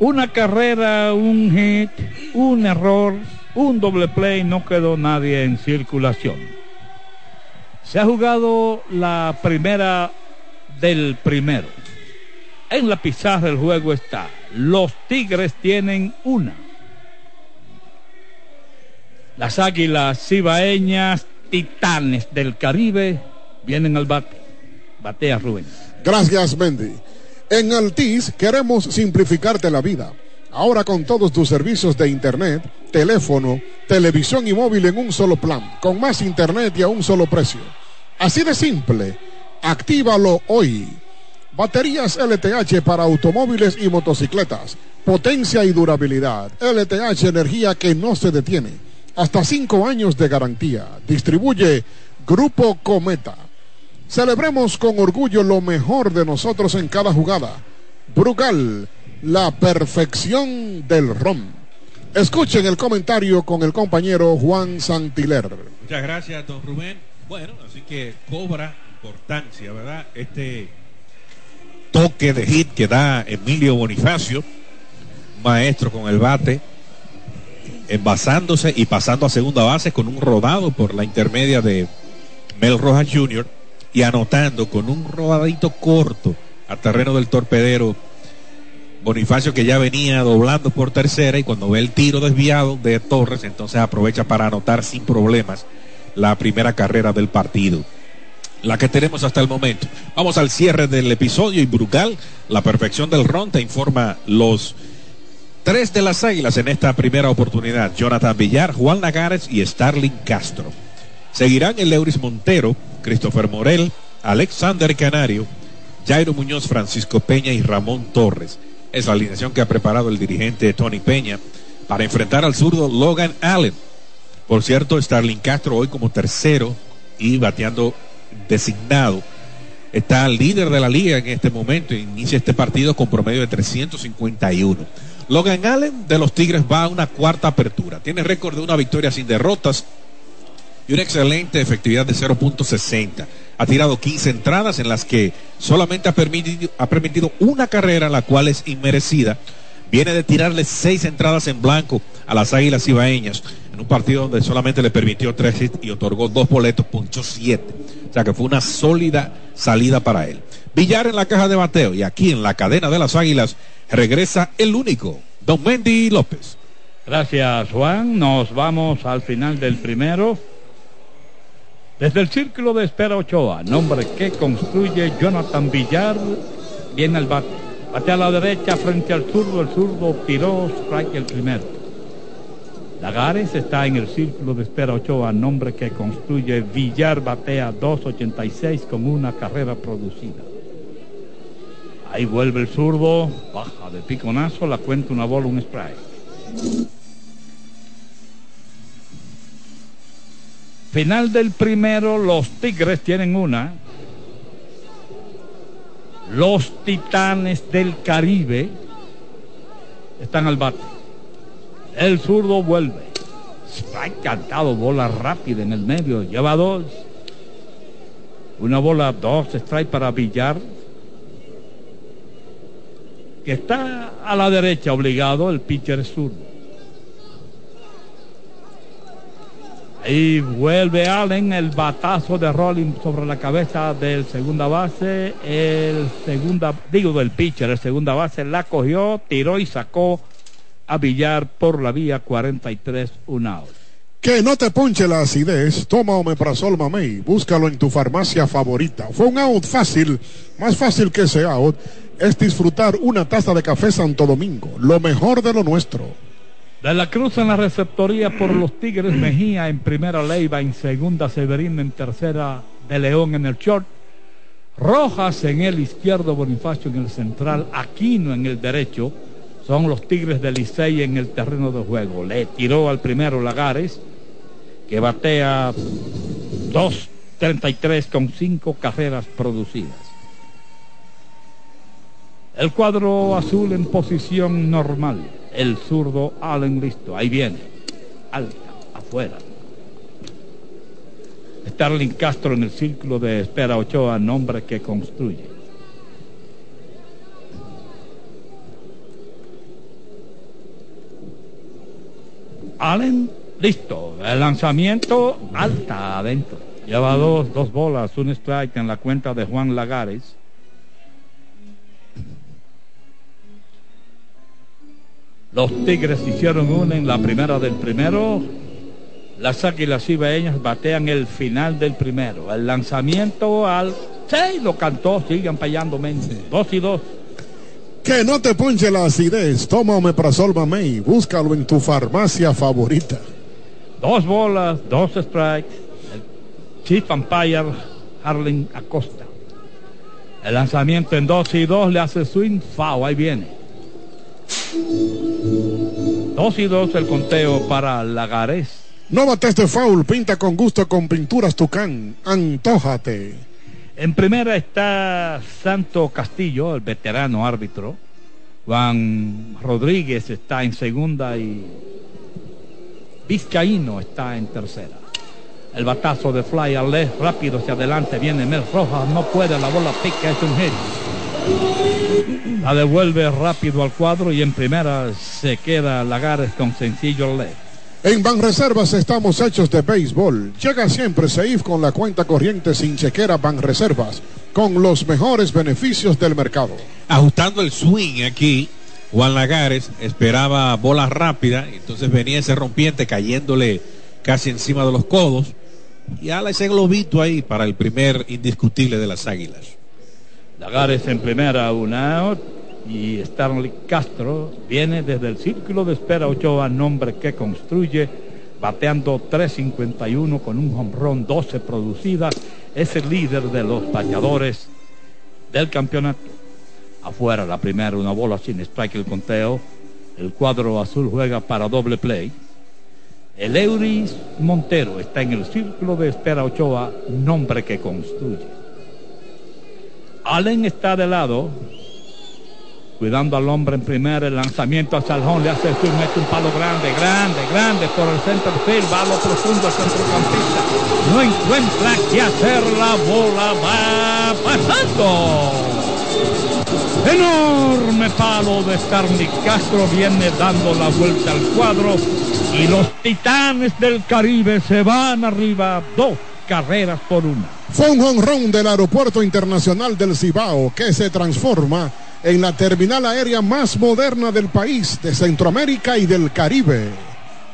Una carrera, un hit, un error, un doble play, no quedó nadie en circulación. Se ha jugado la primera del primero. En la pizarra del juego está, los Tigres tienen una. Las águilas cibaeñas, titanes del Caribe, vienen al bate. Batea Rubén. Gracias, Mendy. En Altis queremos simplificarte la vida. Ahora con todos tus servicios de internet, teléfono, televisión y móvil en un solo plan, con más internet y a un solo precio. Así de simple, actívalo hoy. Baterías LTH para automóviles y motocicletas. Potencia y durabilidad. LTH energía que no se detiene. Hasta cinco años de garantía. Distribuye Grupo Cometa. Celebremos con orgullo lo mejor de nosotros en cada jugada. Brugal, la perfección del ron. Escuchen el comentario con el compañero Juan Santiler. Muchas gracias, don Rubén. Bueno, así que cobra importancia, ¿verdad? Este toque de hit que da Emilio Bonifacio, maestro con el bate, envasándose y pasando a segunda base con un rodado por la intermedia de Mel Rojas Jr y anotando con un rodadito corto a terreno del torpedero. Bonifacio que ya venía doblando por tercera y cuando ve el tiro desviado de Torres, entonces aprovecha para anotar sin problemas la primera carrera del partido. la que tenemos hasta el momento. Vamos al cierre del episodio y Brugal, la perfección del ron, te informa los tres de las águilas en esta primera oportunidad. Jonathan Villar, Juan Lagares y Starling Castro. Seguirán el Leuris Montero, Christopher Morel, Alexander Canario, Jairo Muñoz, Francisco Peña y Ramón Torres. Es la alineación que ha preparado el dirigente Tony Peña para enfrentar al zurdo Logan Allen. Por cierto, Starling Castro hoy como tercero y bateando designado. Está líder de la liga en este momento. Inicia este partido con promedio de 351. Logan Allen de los Tigres va a una cuarta apertura. Tiene récord de una victoria sin derrotas y una excelente efectividad de 0.60. Ha tirado 15 entradas en las que solamente ha permitido, ha permitido una carrera, la cual es inmerecida. Viene de tirarle seis entradas en blanco a las Águilas Ibaeñas en un partido donde solamente le permitió tres hits y otorgó dos boletos, ponchó siete. O sea que fue una sólida salida para él. Villar en la caja de bateo y aquí en la cadena de las Águilas regresa el único, Don Mendy López. Gracias Juan, nos vamos al final del primero. Desde el círculo de espera Ochoa, nombre que construye Jonathan Villar, viene el bate. Bate a la derecha frente al zurdo, el zurdo tiró strike el primero. Lagares está en el círculo de espera Ochoa, nombre que construye Villar batea 2.86 con una carrera producida. Ahí vuelve el zurdo, baja de piconazo, la cuenta una bola, un strike. Final del primero, los Tigres tienen una. Los Titanes del Caribe están al bate. El zurdo vuelve. Strike cantado, bola rápida en el medio. Lleva dos. Una bola, dos strike para Villar. Que está a la derecha obligado, el pitcher zurdo. Y vuelve Allen, el batazo de Rolling sobre la cabeza del segunda base. El segunda, digo del pitcher, el segunda base la cogió, tiró y sacó a Villar por la vía 43, un out. Que no te ponche la acidez, toma Omeprazol Mamey, búscalo en tu farmacia favorita. Fue un out fácil, más fácil que ese out es disfrutar una taza de café Santo Domingo, lo mejor de lo nuestro. De la Cruz en la receptoría por los Tigres, Mejía en primera Leiva, en segunda Severino, en tercera de León en el short. Rojas en el izquierdo, Bonifacio en el central, Aquino en el derecho. Son los Tigres de Licey en el terreno de juego. Le tiró al primero Lagares, que batea 2.33 con cinco carreras producidas. El cuadro azul en posición normal el zurdo Allen listo. Ahí viene. Alta, afuera. Starling Castro en el círculo de espera Ochoa, nombre que construye. Allen, listo. El lanzamiento alta adentro. Lleva dos, dos bolas, un strike en la cuenta de Juan Lagares. Los Tigres hicieron una en la primera del primero. Las Águilas Ibaeñas batean el final del primero. El lanzamiento al 6 lo cantó, siguen payando mente. Dos y dos. Que no te ponche la acidez. Toma Omeprazol Mamey. Búscalo en tu farmacia favorita. Dos bolas, dos strikes. El Chief Umpire Harling Acosta. El lanzamiento en dos y dos le hace swing foul. Ahí viene. Dos y dos el conteo para Lagares. No bates de foul, pinta con gusto con pinturas Tucán. Antójate. En primera está Santo Castillo, el veterano árbitro. Juan Rodríguez está en segunda y Vizcaíno está en tercera. El batazo de fly al rápido hacia adelante, viene Mel Rojas, no puede, la bola pica, es un hit. La devuelve rápido al cuadro y en primera se queda Lagares con sencillo left. En Banreservas estamos hechos de béisbol. Llega siempre Seif con la cuenta corriente sin chequera Banreservas, con los mejores beneficios del mercado. Ajustando el swing aquí, Juan Lagares esperaba bola rápida, entonces venía ese rompiente cayéndole casi encima de los codos y ala ese globito ahí para el primer indiscutible de las águilas. Lagares en primera, una. Y Stanley Castro viene desde el círculo de espera Ochoa, nombre que construye, bateando 3.51 con un hombrón 12 producidas. Es el líder de los bañadores del campeonato. Afuera la primera, una bola sin strike el conteo. El cuadro azul juega para doble play. El Euris Montero está en el círculo de espera Ochoa, nombre que construye. Allen está de lado, cuidando al hombre en primera, el lanzamiento a Salón, le hace el mete un palo grande, grande, grande por el center field, va a lo profundo al centrocampista, no encuentra qué hacer, la bola va pasando. Enorme palo de Starny Castro viene dando la vuelta al cuadro y los titanes del Caribe se van arriba dos carreras por una. Fue un honrón del Aeropuerto Internacional del Cibao que se transforma en la terminal aérea más moderna del país, de Centroamérica y del Caribe.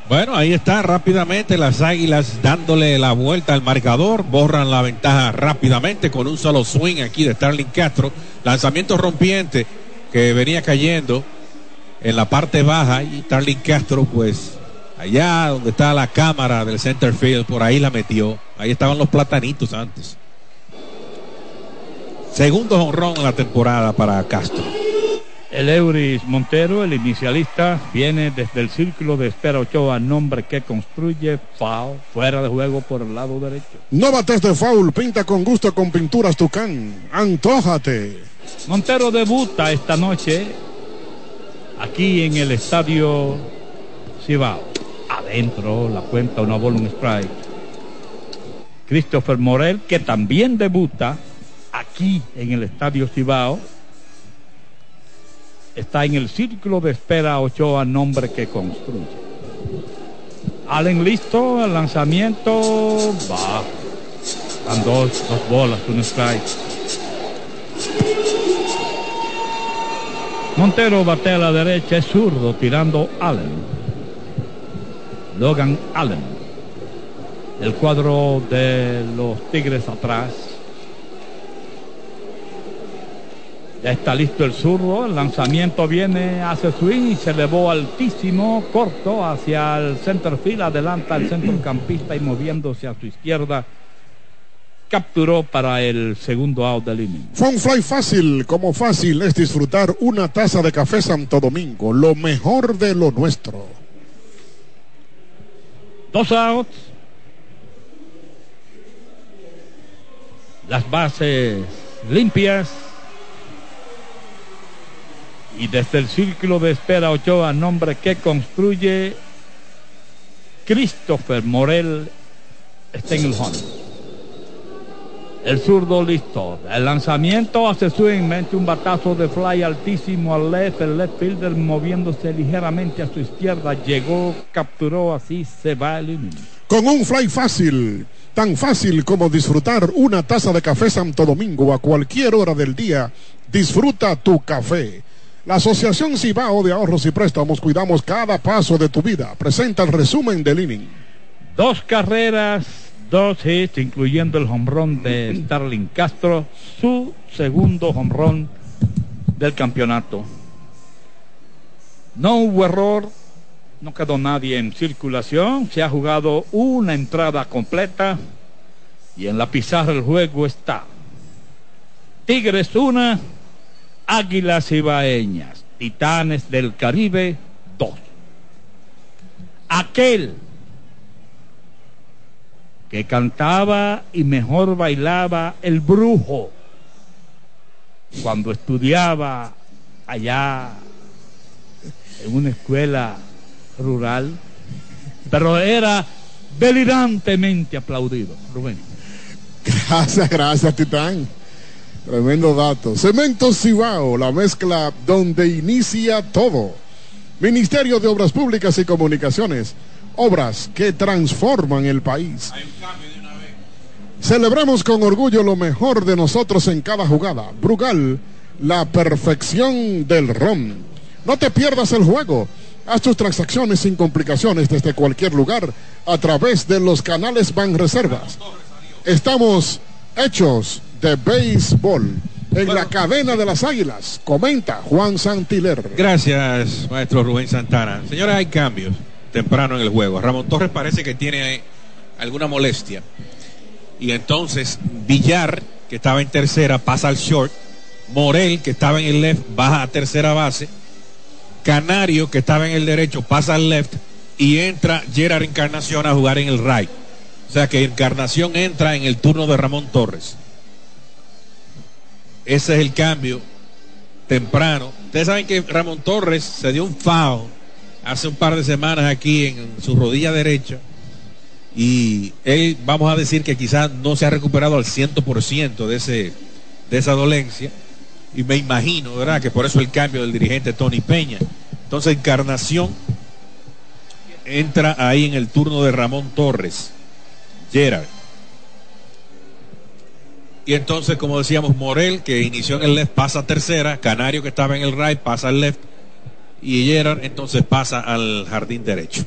Bueno, ahí está rápidamente las águilas dándole la vuelta al marcador, borran la ventaja rápidamente con un solo swing aquí de Starling Castro, lanzamiento rompiente que venía cayendo en la parte baja y Starling Castro pues allá donde está la cámara del center field, por ahí la metió, ahí estaban los platanitos antes. Segundo honrón en la temporada para Castro. El Euris Montero, el inicialista, viene desde el círculo de espera Ochoa, nombre que construye foul, fuera de juego por el lado derecho. No bates de foul, pinta con gusto con pinturas Tucán. Antójate. Montero debuta esta noche aquí en el estadio Cibao. Adentro la cuenta una bola, un strike. Christopher Morel, que también debuta aquí en el estadio Cibao está en el círculo de espera Ochoa, nombre que construye. Allen listo, el lanzamiento va. Dan dos, dos bolas, un strike. Montero bate a la derecha, es zurdo, tirando Allen. Logan Allen. El cuadro de los Tigres atrás. Ya está listo el zurdo, el lanzamiento viene hacia swing y se elevó altísimo, corto hacia el center field, adelanta el centrocampista y moviéndose a su izquierda, capturó para el segundo out del inning. Fue un fly fácil, como fácil es disfrutar una taza de café Santo Domingo, lo mejor de lo nuestro. Dos outs. Las bases limpias. Y desde el círculo de espera Ochoa, nombre que construye Christopher Morel, en el zurdo listo. El lanzamiento hace swing, mete un batazo de fly altísimo al left. El left fielder moviéndose ligeramente a su izquierda. Llegó, capturó, así se va el inning. Con un fly fácil, tan fácil como disfrutar una taza de café Santo Domingo a cualquier hora del día. Disfruta tu café. La Asociación Cibao de Ahorros y Préstamos cuidamos cada paso de tu vida. Presenta el resumen del inning. Dos carreras, dos hits, incluyendo el hombrón de Starling Castro, su segundo hombrón del campeonato. No hubo error, no quedó nadie en circulación, se ha jugado una entrada completa y en la pizarra el juego está. Tigres una, Águilas Ibaeñas, Titanes del Caribe, dos. Aquel que cantaba y mejor bailaba el brujo cuando estudiaba allá en una escuela rural, pero era delirantemente aplaudido. Rubén. Gracias, gracias, Titán. Tremendo dato. Cemento Cibao, la mezcla donde inicia todo. Ministerio de Obras Públicas y Comunicaciones. Obras que transforman el país. Celebramos con orgullo lo mejor de nosotros en cada jugada. Brugal, la perfección del ron. No te pierdas el juego. Haz tus transacciones sin complicaciones desde cualquier lugar a través de los canales Banreservas. Estamos hechos de béisbol en la cadena de las águilas. Comenta Juan Santiler. Gracias, maestro Rubén Santana. Señora, hay cambios temprano en el juego. Ramón Torres parece que tiene alguna molestia. Y entonces Villar, que estaba en tercera, pasa al short. Morel, que estaba en el left, baja a tercera base. Canario, que estaba en el derecho, pasa al left. Y entra Gerard Encarnación a jugar en el right. O sea que Encarnación entra en el turno de Ramón Torres. Ese es el cambio temprano. Ustedes saben que Ramón Torres se dio un foul hace un par de semanas aquí en su rodilla derecha. Y él, vamos a decir que quizás no se ha recuperado al 100% de, ese, de esa dolencia. Y me imagino, ¿verdad? Que por eso el cambio del dirigente Tony Peña. Entonces, Encarnación entra ahí en el turno de Ramón Torres. Gerard. Y entonces, como decíamos, Morel, que inició en el left, pasa a tercera. Canario, que estaba en el right, pasa al left. Y Gerard, entonces, pasa al jardín derecho.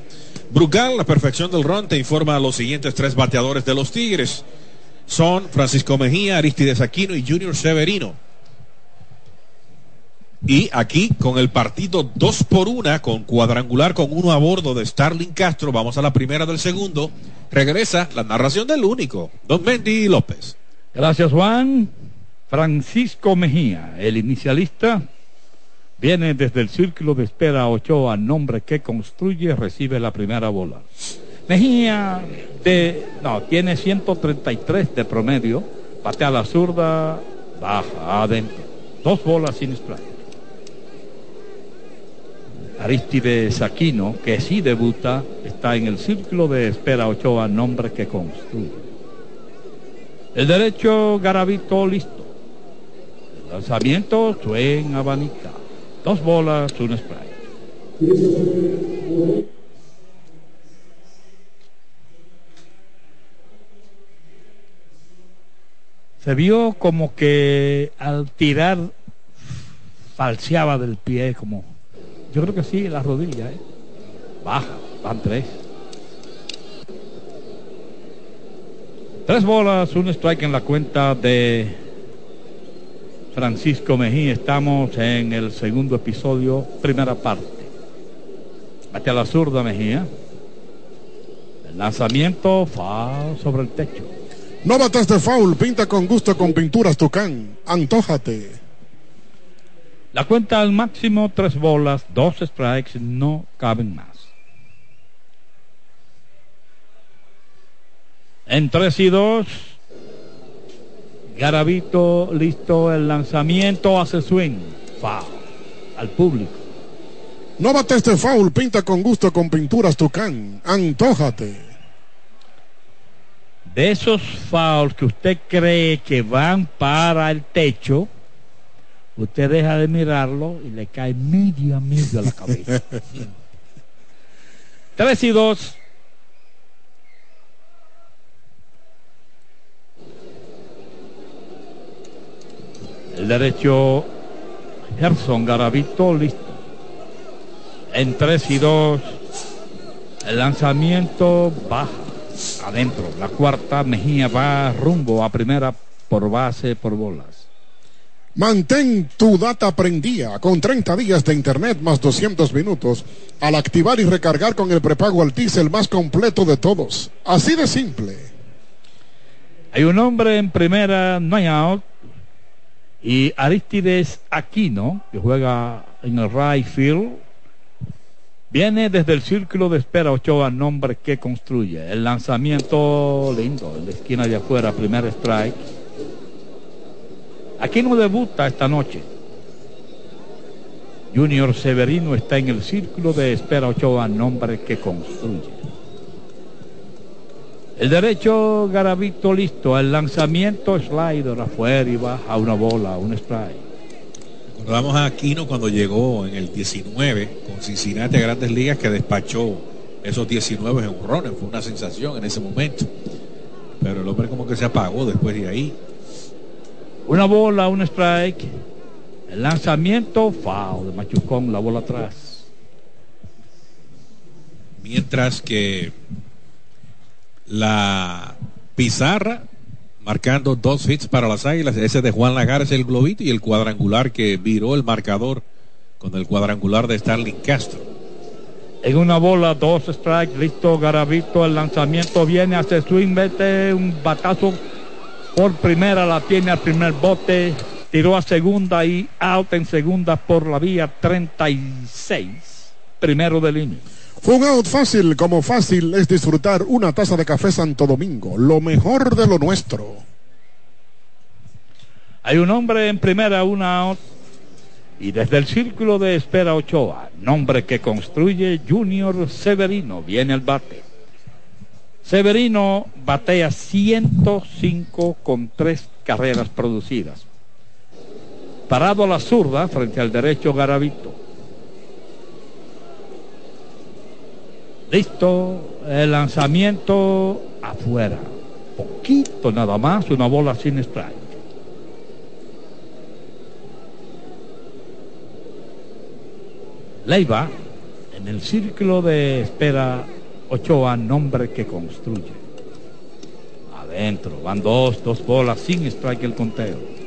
Brugal, la perfección del ron, te informa a los siguientes tres bateadores de los Tigres. Son Francisco Mejía, Aristides Aquino y Junior Severino. Y aquí con el partido 2 por 1, con cuadrangular con uno a bordo de Starling Castro, vamos a la primera del segundo. Regresa la narración del único, Don Mendy López. Gracias Juan. Francisco Mejía, el inicialista, viene desde el círculo de espera Ochoa, nombre que construye, recibe la primera bola. Mejía de, no, tiene 133 de promedio, patea la zurda, baja adentro. Dos bolas sin strike. Aristides Aquino, que sí debuta, está en el círculo de espera Ochoa, nombre que construye. El derecho Garavito listo. lanzamiento Suen Abanica. Dos bolas, un spray. Se vio como que al tirar falseaba del pie, como yo creo que sí, la rodilla, ¿eh? baja, van tres. Tres bolas, un strike en la cuenta de Francisco Mejía. Estamos en el segundo episodio, primera parte. Bate a la zurda Mejía. El lanzamiento, foul sobre el techo. No batas de foul, pinta con gusto con pinturas Tucán. Antójate. La cuenta al máximo, tres bolas, dos strikes, no caben más. En 3 y 2. Garavito listo el lanzamiento, hace swing. Foul al público. No bate este foul, pinta con gusto con pinturas Tucán. Antójate. De esos fouls que usted cree que van para el techo, usted deja de mirarlo y le cae medio a medio a la cabeza. 3 y 2. El derecho Gerson Garavito listo. En 3 y 2. El lanzamiento baja adentro. La cuarta Mejía va rumbo a primera por base por bolas. Mantén tu data prendida con 30 días de internet más 200 minutos al activar y recargar con el prepago Altis el más completo de todos. Así de simple. Hay un hombre en primera, no hay out. Y Aristides Aquino, que juega en el right field, viene desde el círculo de espera Ochoa, nombre que construye. El lanzamiento lindo, en la esquina de afuera, primer strike. Aquino debuta esta noche. Junior Severino está en el círculo de espera Ochoa, nombre que construye. El derecho Garavito listo. El lanzamiento slider afuera y baja una bola, un strike. Recordamos a Aquino cuando llegó en el 19 con Cincinnati a Grandes Ligas que despachó esos 19 en un runner. Fue una sensación en ese momento. Pero el hombre como que se apagó después de ahí. Una bola, un strike. El lanzamiento, foul de Machucón, la bola atrás. mientras que la pizarra marcando dos hits para las águilas, ese de Juan Lagares el globito y el cuadrangular que viró el marcador con el cuadrangular de Starling Castro. En una bola, dos strikes, listo Garavito, el lanzamiento viene, hace swing, mete un batazo por primera, la tiene al primer bote, tiró a segunda y out en segunda por la vía 36, primero del inning. Fue un out fácil, como fácil es disfrutar una taza de café Santo Domingo, lo mejor de lo nuestro. Hay un hombre en primera, una out y desde el círculo de espera Ochoa, nombre que construye Junior Severino, viene el bate. Severino batea 105 con tres carreras producidas. Parado a la zurda frente al derecho Garavito. Listo, el lanzamiento afuera. Poquito nada más, una bola sin strike. Leiva, en el círculo de espera Ochoa, nombre que construye. Adentro, van dos, dos bolas sin strike el conteo.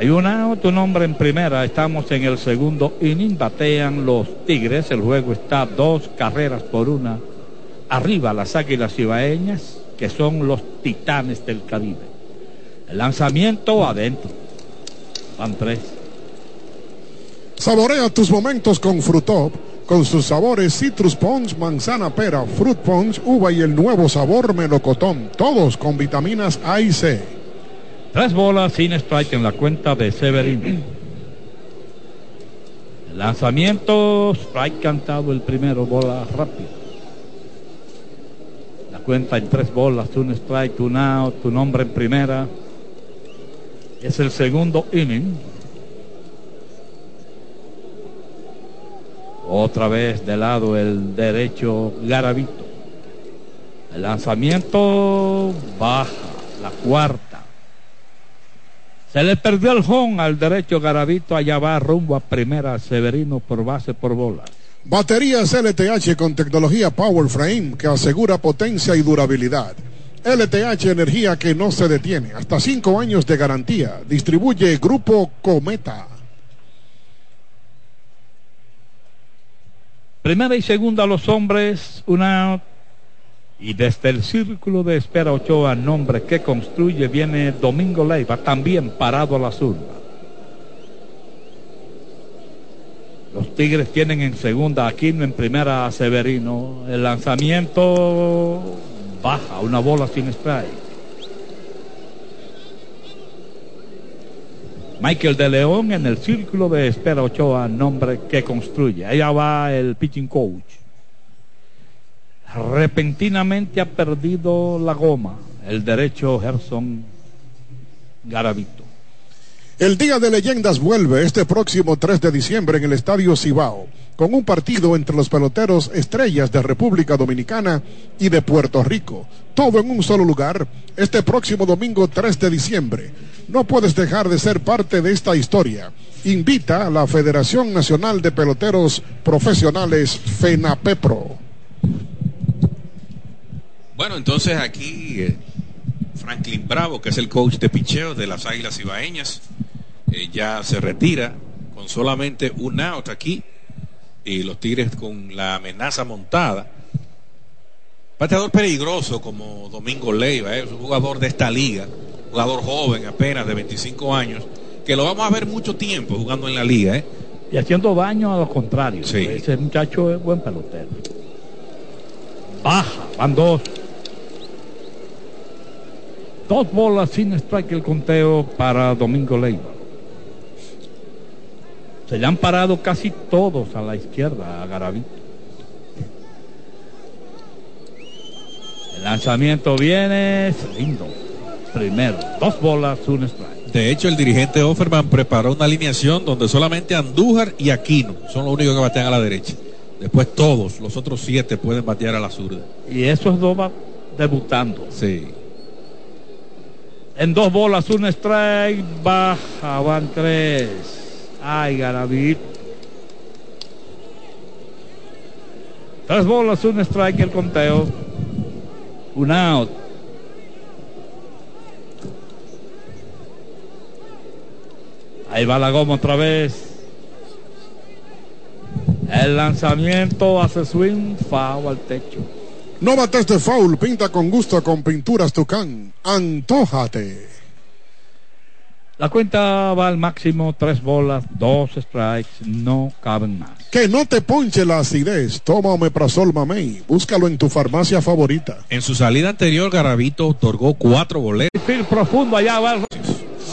Hay otro nombre en primera, estamos en el segundo inning, batean los Tigres, el juego está dos carreras por una. Arriba las Águilas Ibaeñas, que son los titanes del Caribe. El lanzamiento adentro, van tres. Saborea tus momentos con Frutop, con sus sabores Citrus Punch, manzana pera, Fruit Punch, uva y el nuevo sabor melocotón, todos con vitaminas A y C. Tres bolas sin strike en la cuenta de Severin. El lanzamiento, strike cantado el primero, bola rápida. La cuenta en tres bolas, un strike, un out, tu nombre en primera. Es el segundo inning. Otra vez de lado el derecho Garavito. El lanzamiento baja, la cuarta. Se le perdió el home al derecho Garavito, allá va rumbo a primera Severino por base por bola. Baterías LTH con tecnología Power Frame que asegura potencia y durabilidad. LTH Energía que no se detiene. Hasta cinco años de garantía. Distribuye Grupo Cometa. Primera y segunda los hombres, una y desde el círculo de espera Ochoa, nombre que construye, viene Domingo Leiva, también parado a la zurda. Los Tigres tienen en segunda Aquino, en primera a Severino. El lanzamiento baja, una bola sin strike. Michael de León en el círculo de espera Ochoa, nombre que construye. Allá va el pitching coach. Repentinamente ha perdido la goma el derecho Gerson Garavito. El Día de Leyendas vuelve este próximo 3 de diciembre en el Estadio Cibao, con un partido entre los peloteros estrellas de República Dominicana y de Puerto Rico. Todo en un solo lugar, este próximo domingo 3 de diciembre. No puedes dejar de ser parte de esta historia. Invita a la Federación Nacional de Peloteros Profesionales, FENAPEPRO. Bueno, entonces aquí eh, Franklin Bravo, que es el coach de picheo de las Águilas Ibaeñas, eh, ya se retira con solamente un out aquí y los Tigres con la amenaza montada. Pateador peligroso como Domingo Leiva, eh, es un jugador de esta liga, jugador joven apenas de 25 años, que lo vamos a ver mucho tiempo jugando en la liga. ¿eh? Y haciendo daño a los contrarios. Sí. Ese muchacho es buen pelotero. Baja, van dos. Dos bolas sin strike el conteo para Domingo Leiva. Se le han parado casi todos a la izquierda a Garavito. El lanzamiento viene lindo. Primero, dos bolas, un strike. De hecho, el dirigente Offerman preparó una alineación donde solamente Andújar y Aquino son los únicos que batean a la derecha. Después todos, los otros siete pueden batear a la zurda. Y esos dos van debutando. Sí. En dos bolas, un strike, baja, van tres. Ay, Garavito. Tres bolas, un strike el conteo. Un out. Ahí va la goma otra vez. El lanzamiento hace swing, foul al techo. No mates de foul, pinta con gusto con pinturas Tucán. Antójate. La cuenta va al máximo, tres bolas, dos strikes, no caben más. Que no te ponche la acidez. Toma Omeprazol Mamey. Búscalo en tu farmacia favorita. En su salida anterior, Garavito otorgó cuatro boletos. profundo allá va